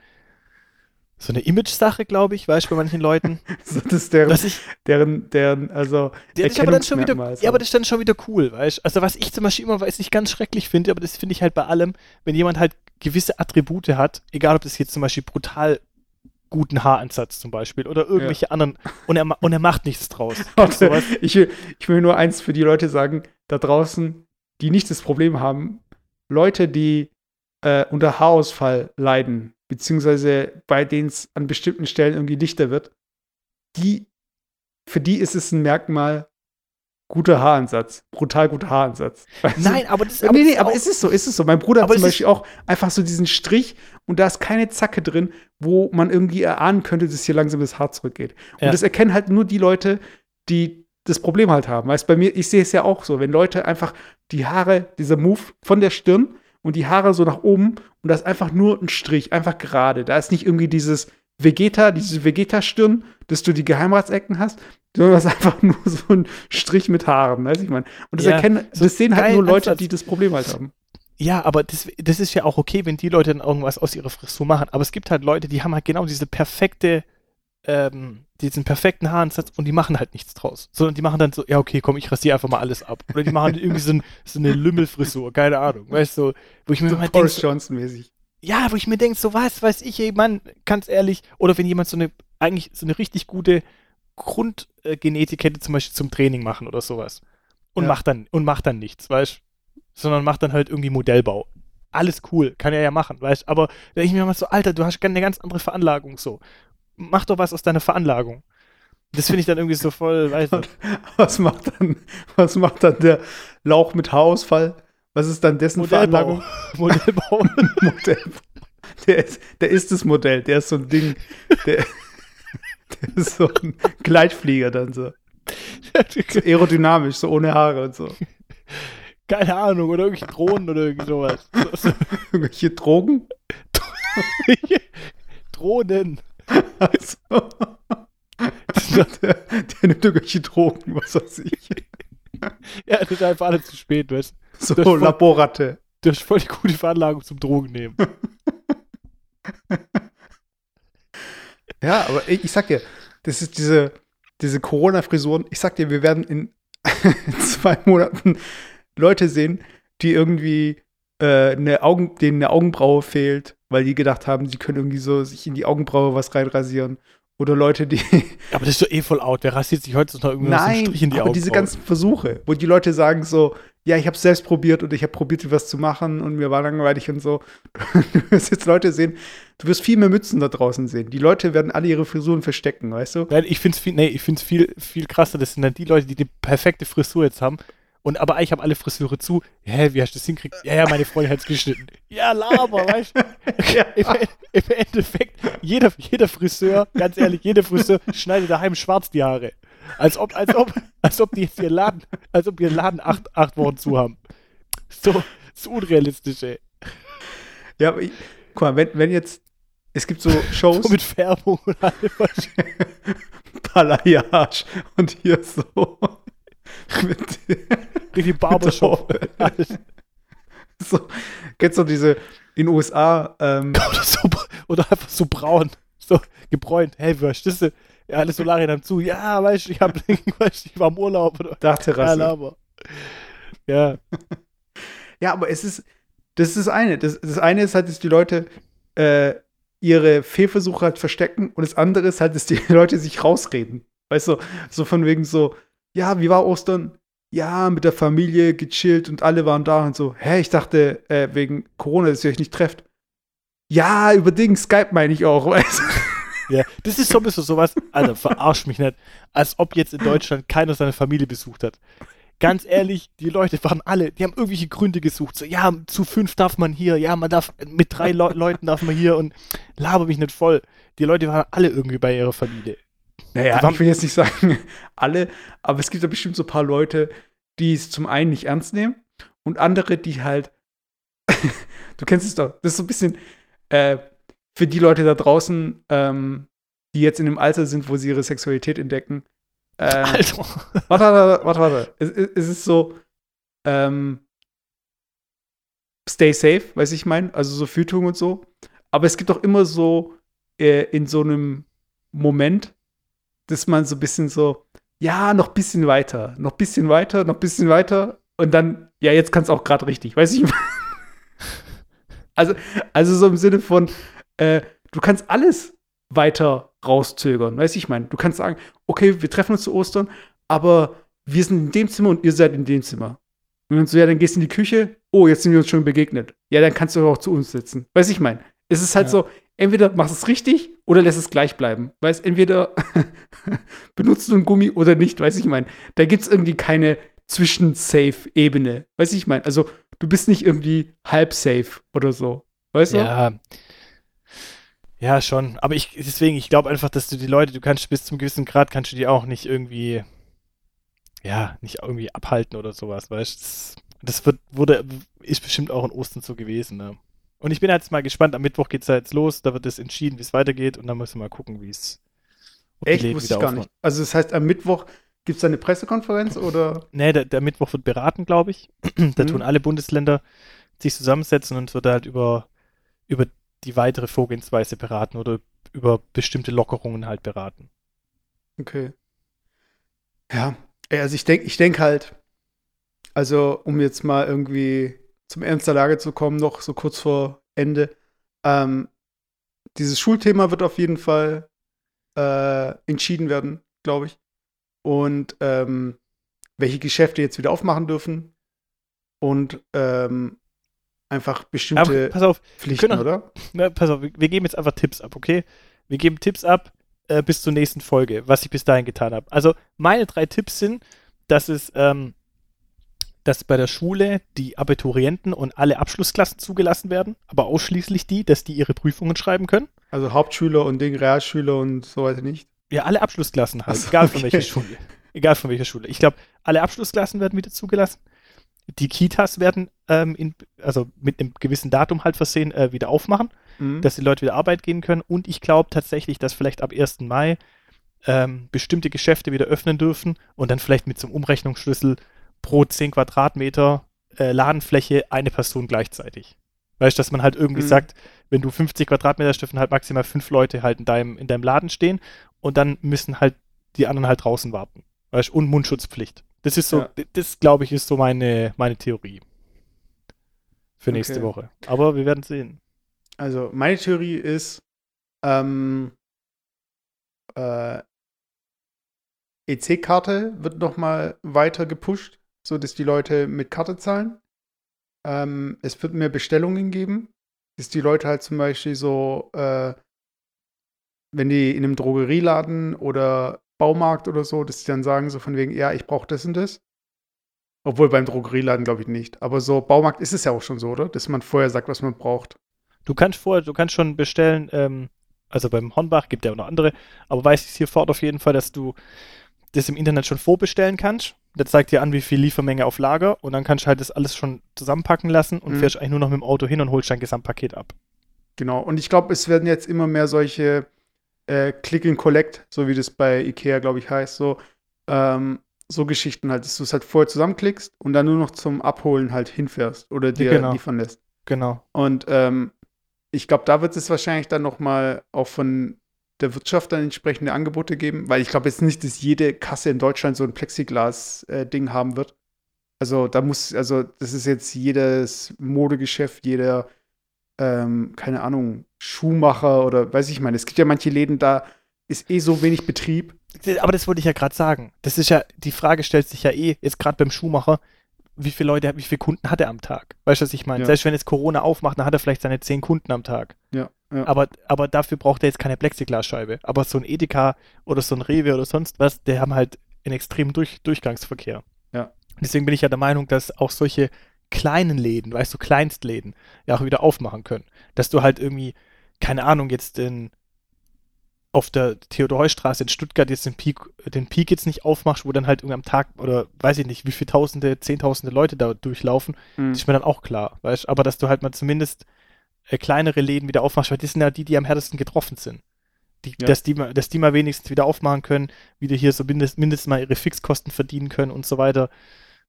Speaker 3: so eine Image-Sache, glaube ich, weißt du, bei manchen Leuten. <laughs>
Speaker 2: So, das ist deren,
Speaker 3: dass ich,
Speaker 2: deren, deren, also
Speaker 3: Ja, das ist aber dann schon wieder,
Speaker 2: Erkennungsmerkmal,
Speaker 3: ja, aber das ist dann schon wieder cool, weißt Also was ich zum Beispiel immer, weiß nicht ganz schrecklich finde, aber das finde ich halt bei allem, wenn jemand halt gewisse Attribute hat, egal ob das jetzt zum Beispiel brutal guten Haaransatz zum Beispiel oder irgendwelche anderen und er, und er macht nichts draus. Du <laughs>
Speaker 2: Warte, ich, will- ich will nur eins für die Leute sagen, da draußen, die nicht das Problem haben, Leute, die äh, unter Haarausfall leiden, beziehungsweise bei denen es an bestimmten Stellen irgendwie dichter wird, die, für die ist es ein Merkmal guter Haaransatz, brutal guter Haaransatz. <laughs> Weißt?
Speaker 3: Nein, aber das,
Speaker 2: Aber nee, nee,
Speaker 3: ist
Speaker 2: aber
Speaker 3: auch-
Speaker 2: es ist so, es ist so. Mein Bruder hat zum
Speaker 3: es ist-
Speaker 2: Beispiel auch einfach so diesen Strich und da ist keine Zacke drin, wo man irgendwie erahnen könnte, dass hier langsam das Haar zurückgeht. Und
Speaker 3: Ja.
Speaker 2: das erkennen halt nur die Leute, die das Problem halt haben. Weißt bei mir, ich sehe es ja auch so, wenn Leute einfach die Haare, dieser Move von der Stirn und die Haare so nach oben und da ist einfach nur ein Strich, einfach gerade. Da ist nicht irgendwie dieses Vegeta, diese Vegeta-Stirn, dass du die Geheimratsecken hast, sondern das ist einfach <laughs> nur so ein Strich mit Haaren, weiß ich mein. Und das
Speaker 3: Ja,
Speaker 2: erkennen,
Speaker 3: so
Speaker 2: das sehen halt nur Leute, die das Problem halt haben.
Speaker 3: Ja, aber das, das ist ja auch okay, wenn die Leute dann irgendwas aus ihrer Frisur machen. Aber es gibt halt Leute, die haben halt genau diese perfekte, ähm, diesen perfekten Haaransatz und die machen halt nichts draus. Sondern die machen dann so, ja, okay, komm, ich rasiere einfach mal alles ab. Oder die machen <laughs> irgendwie so, ein, so eine Lümmelfrisur, keine Ahnung. Weißt du, wo ich mir
Speaker 2: So
Speaker 3: mal denke, so,
Speaker 2: Johnson-mäßig.
Speaker 3: ja, wo ich mir denke, so was weiß ich, ey, Mann, ganz ehrlich. Oder wenn jemand so eine, eigentlich so eine richtig gute Grundgenetik hätte, zum Beispiel zum Training machen oder sowas. Und
Speaker 2: Ja.
Speaker 3: macht dann, und macht dann nichts, weißt Sondern macht dann halt irgendwie Modellbau. Alles cool, kann er ja machen, weißt Aber da denke ich mir mal so, Alter, du hast eine ganz andere Veranlagung so. Mach doch was aus deiner Veranlagung. Das finde ich dann irgendwie so voll, <laughs> weißt du.
Speaker 2: Was macht dann, was macht dann der Lauch mit Haarausfall? Was ist dann dessen
Speaker 3: Modellbau.
Speaker 2: Veranlagung? <laughs>
Speaker 3: Modellbau. <laughs>
Speaker 2: Modell. Der ist, der ist das Modell, der ist so ein Ding. Der, der ist so ein Gleitflieger dann so. so aerodynamisch, so ohne Haare und so.
Speaker 3: Keine Ahnung, oder irgendwelche Drohnen oder irgendwie sowas. So, so.
Speaker 2: Irgendwelche Drogen.
Speaker 3: Drohnen.
Speaker 2: Also, <laughs> der, der nimmt irgendwelche Drogen, was weiß ich.
Speaker 3: Ja, das ist einfach alles zu spät, weißt du.
Speaker 2: So
Speaker 3: Das
Speaker 2: Laborratte.
Speaker 3: Das ist voll die gute Veranlagung zum Drogen nehmen. <laughs>
Speaker 2: Ja, aber ich, ich sag dir, das ist diese, diese Corona-Frisuren. Ich sag dir, wir werden in <laughs> zwei Monaten Leute sehen, die irgendwie äh, eine Augen, denen eine Augenbraue fehlt, weil die gedacht haben, sie können irgendwie so sich in die Augenbraue was reinrasieren. Oder Leute, die. <laughs>
Speaker 3: Aber das ist doch eh voll out. Wer rasiert sich heutzutage irgendwie noch so einen
Speaker 2: Nein,
Speaker 3: Strich in die
Speaker 2: aber
Speaker 3: Augen?
Speaker 2: diese ganzen Versuche, wo die Leute sagen so, ja, ich habe selbst probiert und ich habe probiert, was zu machen und mir war langweilig und so. <laughs> Du wirst jetzt Leute sehen, du wirst viel mehr Mützen da draußen sehen. Die Leute werden alle ihre Frisuren verstecken, weißt du?
Speaker 3: Nein, ich finde es viel, nee, ich find's viel, viel krasser. Das sind dann die Leute, die die perfekte Frisur jetzt haben. Und aber ich habe alle Frisure zu. Hä, wie hast du das hingekriegt? Ja, ja, meine Freundin hat es geschnitten. Ja, laber, weißt du? <laughs> Im, Im Endeffekt, jeder, jeder Friseur, ganz ehrlich, jeder Friseur schneidet daheim schwarz die Haare. Als ob, als ob, als ob die jetzt ihren Laden, als ob ihren Laden acht, acht Wochen zu haben. So, so unrealistisch, ey.
Speaker 2: Ja, aber ich, guck mal, wenn, wenn jetzt, es gibt so <laughs> Shows,
Speaker 3: So mit Färbung und allem. <laughs>
Speaker 2: Balayage und hier so mit,
Speaker 3: Richtig Barbershop. <laughs>
Speaker 2: Mit
Speaker 3: Alles.
Speaker 2: so, kennst du diese in den USA, ähm, <laughs>
Speaker 3: Oder, so, oder einfach so braun. So gebräunt. Hey, was ist das? Ja, alle Solarien haben zu. Ja, weißt du, ich, hab, <laughs> weißt, du, ich war im Urlaub. Oder? Ja,
Speaker 2: Dachterrasse.
Speaker 3: Laber. Ja,
Speaker 2: Ja, aber es ist, das ist das eine. Das, das eine ist halt, dass die Leute äh, ihre Fehlversuche halt verstecken und das andere ist halt, dass die Leute sich rausreden. Weißt du, so von wegen so, ja, wie war Ostern? Ja, mit der Familie gechillt und alle waren da und so. Hä, ich dachte, äh, wegen Corona, dass ihr euch nicht trefft. Ja, über Ding, Skype meine ich auch, <laughs> weißt
Speaker 3: ja. Das ist so ein bisschen sowas, Alter, verarsch mich nicht. Als ob jetzt in Deutschland keiner seine Familie besucht hat. Ganz ehrlich, die Leute waren alle, die haben irgendwelche Gründe gesucht. So, ja, zu fünf darf man hier, ja, man darf, mit drei Leu Leuten darf man hier und laber mich nicht voll. Die Leute waren alle irgendwie bei ihrer Familie.
Speaker 2: Naja,
Speaker 3: waren-
Speaker 2: ich will jetzt nicht sagen <laughs> alle, aber es gibt da bestimmt so ein paar Leute, die es zum einen nicht ernst nehmen und andere, die halt, <laughs> du kennst es doch, das ist so ein bisschen äh, für die Leute da draußen, ähm, die jetzt in dem Alter sind, wo sie ihre Sexualität entdecken. Äh,
Speaker 3: Alter.
Speaker 2: warte, warte, warte, warte. Es, es es ist so, ähm, stay safe, weiß ich mein, also so Fütung und so. Aber es gibt auch immer so äh, in so einem Moment, dass man so ein bisschen so, ja, noch ein bisschen weiter, noch ein bisschen weiter, noch ein bisschen weiter und dann, ja, jetzt kann es auch gerade richtig, weiß ich. <laughs> also, also so im Sinne von, äh, du kannst alles weiter rauszögern, weiß ich meine. Du kannst sagen, okay, wir treffen uns zu Ostern, aber wir sind in dem Zimmer und ihr seid in dem Zimmer. Und dann so, ja, dann gehst du in die Küche, oh, jetzt sind wir uns schon begegnet. Ja, dann kannst du auch zu uns sitzen. Weiß ich mein. Es ist halt
Speaker 3: Ja.
Speaker 2: so, entweder machst es richtig oder lässt es gleich bleiben. Weißt, entweder <laughs> benutzt du einen Gummi oder nicht, weiß ich mein. Da gibt es irgendwie keine Zwischen-Safe-Ebene. Weiß ich mein. Also, du bist nicht irgendwie halb safe oder so. Weißt du?
Speaker 3: Ja. Ja, schon. Aber ich, deswegen, ich glaube einfach, dass du die Leute, du kannst bis zum gewissen Grad, kannst du die auch nicht irgendwie, ja, nicht irgendwie abhalten oder sowas, weißt du? Das, das wird, wurde, ist bestimmt auch in Ostern so gewesen, ne? Und ich bin jetzt mal gespannt, am Mittwoch geht's ja jetzt los, da wird es entschieden, wie es weitergeht und dann müssen wir mal gucken, wie es.
Speaker 2: Echt? Wusste ich gar
Speaker 3: aufmachen.
Speaker 2: nicht. Also, das heißt, am Mittwoch gibt es eine Pressekonferenz oder?
Speaker 3: Nee, der, der Mittwoch wird beraten, glaube ich. <clears throat> da
Speaker 2: Mhm.
Speaker 3: tun alle Bundesländer sich zusammensetzen und es wird halt über, über die weitere Vorgehensweise beraten oder über bestimmte Lockerungen halt beraten.
Speaker 2: Okay. Ja, also ich denke ich denk halt, also um jetzt mal irgendwie zum Ernst der Lage zu kommen, noch so kurz vor Ende, ähm, dieses Schulthema wird auf jeden Fall äh, entschieden werden, glaube ich. Und ähm, welche Geschäfte jetzt wieder aufmachen dürfen und ähm, einfach
Speaker 3: Aber
Speaker 2: bestimmte
Speaker 3: pass auf,
Speaker 2: Pflichten,
Speaker 3: können-
Speaker 2: oder? <laughs>
Speaker 3: na, pass auf, wir, wir geben jetzt einfach Tipps ab, okay? Wir geben Tipps ab äh, bis zur nächsten Folge, was ich bis dahin getan habe. Also meine drei Tipps sind, dass es, ähm, dass bei der Schule die Abiturienten und alle Abschlussklassen zugelassen werden, aber ausschließlich die, dass die ihre Prüfungen schreiben können.
Speaker 2: Also Hauptschüler und Ding, Realschüler und so weiter nicht.
Speaker 3: Ja, alle Abschlussklassen halt,
Speaker 2: so,
Speaker 3: egal von
Speaker 2: okay.
Speaker 3: welcher Schule. Egal von welcher Schule. Ich glaube, alle Abschlussklassen werden wieder zugelassen. Die Kitas werden ähm, in, also mit einem gewissen Datum halt versehen äh, wieder aufmachen,
Speaker 2: Mhm.
Speaker 3: dass die Leute wieder Arbeit gehen können. Und ich glaube tatsächlich, dass vielleicht ab 1. Mai ähm, bestimmte Geschäfte wieder öffnen dürfen und dann vielleicht mit so einem Umrechnungsschlüssel pro 10 Quadratmeter äh, Ladenfläche eine Person gleichzeitig. Weißt du, dass man halt irgendwie
Speaker 2: Mhm.
Speaker 3: sagt, wenn du 50 Quadratmeter dürfen halt maximal fünf Leute halt in deinem, in deinem Laden stehen und dann müssen halt die anderen halt draußen warten. Weißt du, und Mundschutzpflicht. Das ist so,
Speaker 2: Ja.
Speaker 3: das glaube ich, ist so meine, meine Theorie. Für nächste
Speaker 2: Okay.
Speaker 3: Woche. Aber wir werden sehen.
Speaker 2: Also, meine Theorie ist, ähm, äh, EC-Karte wird noch mal weiter gepusht, sodass die Leute mit Karte zahlen. Ähm, es wird mehr Bestellungen geben, dass die Leute halt zum Beispiel so, äh, wenn die in einem Drogerieladen oder Baumarkt oder so, dass die dann sagen so von wegen, ja, ich brauche das und das. Obwohl beim Drogerieladen glaube ich nicht. Aber so Baumarkt ist es ja auch schon so, oder? Dass man vorher sagt, was man braucht.
Speaker 3: Du kannst vorher, du kannst schon bestellen, ähm, also beim Hornbach gibt ja auch noch andere, aber weiß ich hier fort auf jeden Fall, dass du das im Internet schon vorbestellen kannst. Der zeigt dir an, wie viel Liefermenge auf Lager und dann kannst du halt das alles schon zusammenpacken lassen und
Speaker 2: Mhm.
Speaker 3: fährst eigentlich nur noch mit dem Auto hin und holst dein Gesamtpaket ab.
Speaker 2: Genau. Und ich glaube, es werden jetzt immer mehr solche äh, Click and Collect, so wie das bei Ikea, glaube ich, heißt, so, ähm, so Geschichten halt, dass du es halt vorher zusammenklickst und dann nur noch zum Abholen halt hinfährst oder dir
Speaker 3: genau.
Speaker 2: liefern lässt.
Speaker 3: Genau.
Speaker 2: Und ähm, ich glaube, da wird es wahrscheinlich dann noch mal auch von der Wirtschaft dann entsprechende Angebote geben, weil ich glaube jetzt nicht, dass jede Kasse in Deutschland so ein Plexiglas-Ding haben wird. Also da muss, also das ist jetzt jedes Modegeschäft, jeder, ähm, keine Ahnung, Schuhmacher oder weiß ich meine, es gibt ja manche Läden, da ist eh so wenig Betrieb.
Speaker 3: Aber das wollte ich ja gerade sagen. Das ist ja, die Frage stellt sich ja eh, jetzt gerade beim Schuhmacher, wie viele Leute, wie viele Kunden hat er am Tag? Weißt du, was ich meine?
Speaker 2: Ja.
Speaker 3: Selbst wenn jetzt Corona aufmacht, dann hat er vielleicht seine zehn Kunden am Tag.
Speaker 2: Ja, ja.
Speaker 3: Aber, aber dafür braucht er jetzt keine Plexiglasscheibe. Aber so ein Edeka oder so ein Rewe oder sonst was, die haben halt einen extremen Durch Durchgangsverkehr.
Speaker 2: Ja.
Speaker 3: Deswegen bin ich ja der Meinung, dass auch solche kleinen Läden, weißt du, Kleinstläden, ja auch wieder aufmachen können. Dass du halt irgendwie, keine Ahnung, jetzt in, auf der Theodor-Heuss-Straße in Stuttgart jetzt den Peak, den Peak jetzt nicht aufmachst, wo dann halt irgendwie am Tag oder weiß ich nicht, wie viele Tausende, Zehntausende Leute da durchlaufen,
Speaker 2: Mhm.
Speaker 3: ist mir dann auch klar, weißt aber dass du halt mal zumindest äh, kleinere Läden wieder aufmachst, weil das sind ja die, die am härtesten getroffen sind. Die,
Speaker 2: Ja.
Speaker 3: dass, die mal, dass die mal wenigstens wieder aufmachen können, wieder hier so mindest, mindestens mal ihre Fixkosten verdienen können und so weiter.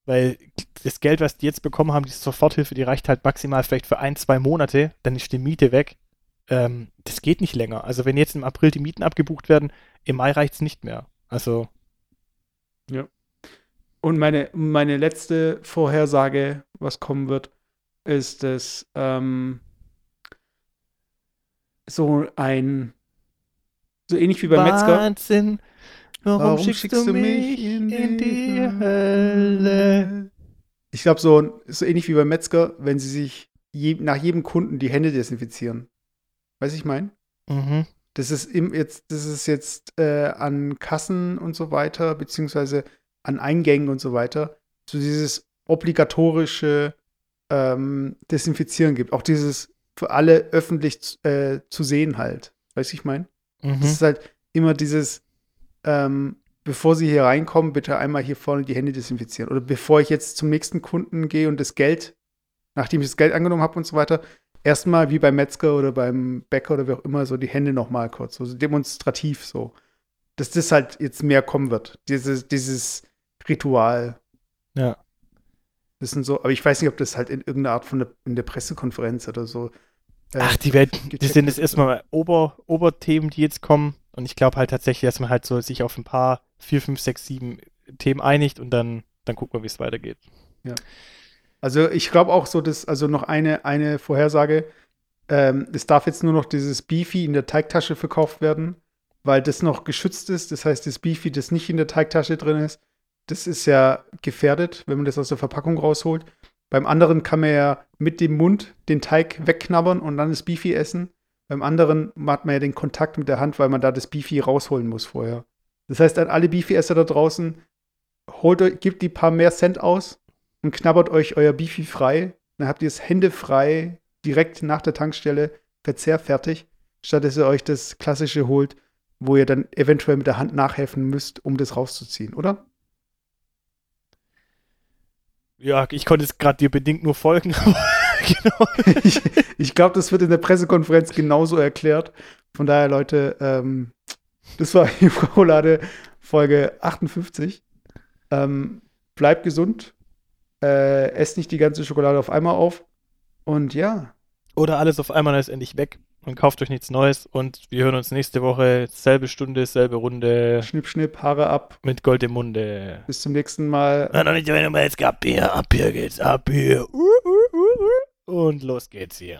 Speaker 3: Weil das Geld, was die jetzt bekommen haben, die Soforthilfe, die reicht halt maximal vielleicht für ein, zwei Monate, dann ist die Miete weg. Ähm, das geht nicht länger. Also wenn jetzt im April die Mieten abgebucht werden, im Mai reicht es nicht mehr. Also
Speaker 2: Und meine, meine letzte Vorhersage, was kommen wird, ist, dass ähm, so ein, so ähnlich wie bei Metzger,
Speaker 3: Wahnsinn. Warum, schickst, du mich in die, Hölle?
Speaker 2: Ich glaube, so, so ähnlich wie bei Metzger, wenn sie sich je, nach jedem Kunden die Hände desinfizieren. Weiß ich mein?
Speaker 3: Mhm.
Speaker 2: Das ist im, jetzt, das ist jetzt äh, an Kassen und so weiter, beziehungsweise an Eingängen und so weiter, so dieses obligatorische ähm, Desinfizieren gibt. Auch dieses für alle öffentlich äh, zu sehen halt. Weiß ich mein?
Speaker 3: Mhm.
Speaker 2: Das ist halt immer dieses, ähm, bevor Sie hier reinkommen, bitte einmal hier vorne die Hände desinfizieren. Oder bevor ich jetzt zum nächsten Kunden gehe und das Geld, nachdem ich das Geld angenommen habe und so weiter, erstmal wie beim Metzger oder beim Bäcker oder wie auch immer, so die Hände nochmal kurz, so demonstrativ so. Dass das halt jetzt mehr kommen wird. Dieses, dieses Ritual.
Speaker 3: Ja.
Speaker 2: Das sind so, aber ich weiß nicht, ob das halt in irgendeiner Art von der, in der Pressekonferenz oder so. äh,
Speaker 3: Ach, die werden, die sind jetzt erstmal Ober, Oberthemen, die jetzt kommen. Und ich glaube halt tatsächlich, dass man halt so sich auf ein paar, vier, fünf, sechs, sieben Themen einigt und dann, dann gucken wir, wie es weitergeht.
Speaker 2: Also ich glaube auch so, dass, also noch eine, eine Vorhersage, ähm, es darf jetzt nur noch dieses Beefy in der Teigtasche verkauft werden, weil das noch geschützt ist. Das heißt, das Beefy, das nicht in der Teigtasche drin ist, das ist ja gefährdet, wenn man das aus der Verpackung rausholt. Beim anderen kann man ja mit dem Mund den Teig wegknabbern und dann das Beefy essen. Beim anderen hat man ja den Kontakt mit der Hand, weil man da das Beefy rausholen muss vorher. Das heißt, an alle Beefy-Esser da draußen, holt gebt die paar mehr Cent aus und knabbert euch euer Beefy frei. Dann habt ihr es händefrei direkt nach der Tankstelle verzehrfertig, statt dass ihr euch das klassische holt, wo ihr dann eventuell mit der Hand nachhelfen müsst, um das rauszuziehen, oder?
Speaker 3: Ja, ich konnte es gerade dir bedingt nur folgen. <laughs> genau. <laughs>
Speaker 2: ich ich glaube, das wird in der Pressekonferenz genauso erklärt. Von daher, Leute, ähm, das war <laughs> die Schokolade Folge 58. Ähm, bleibt gesund. Äh, esst nicht die ganze Schokolade auf einmal auf. Und ja,
Speaker 3: Oder alles auf einmal ist endlich weg und kauft euch nichts Neues. Und wir hören uns nächste Woche, selbe Stunde, selbe Runde
Speaker 2: schnipp, schnipp, Haare ab.
Speaker 3: mit Gold im Munde.
Speaker 2: Bis zum nächsten Mal.
Speaker 3: Na, noch nicht, wenn du jetzt ab hier, ab hier geht's, ab hier. Und los geht's hier.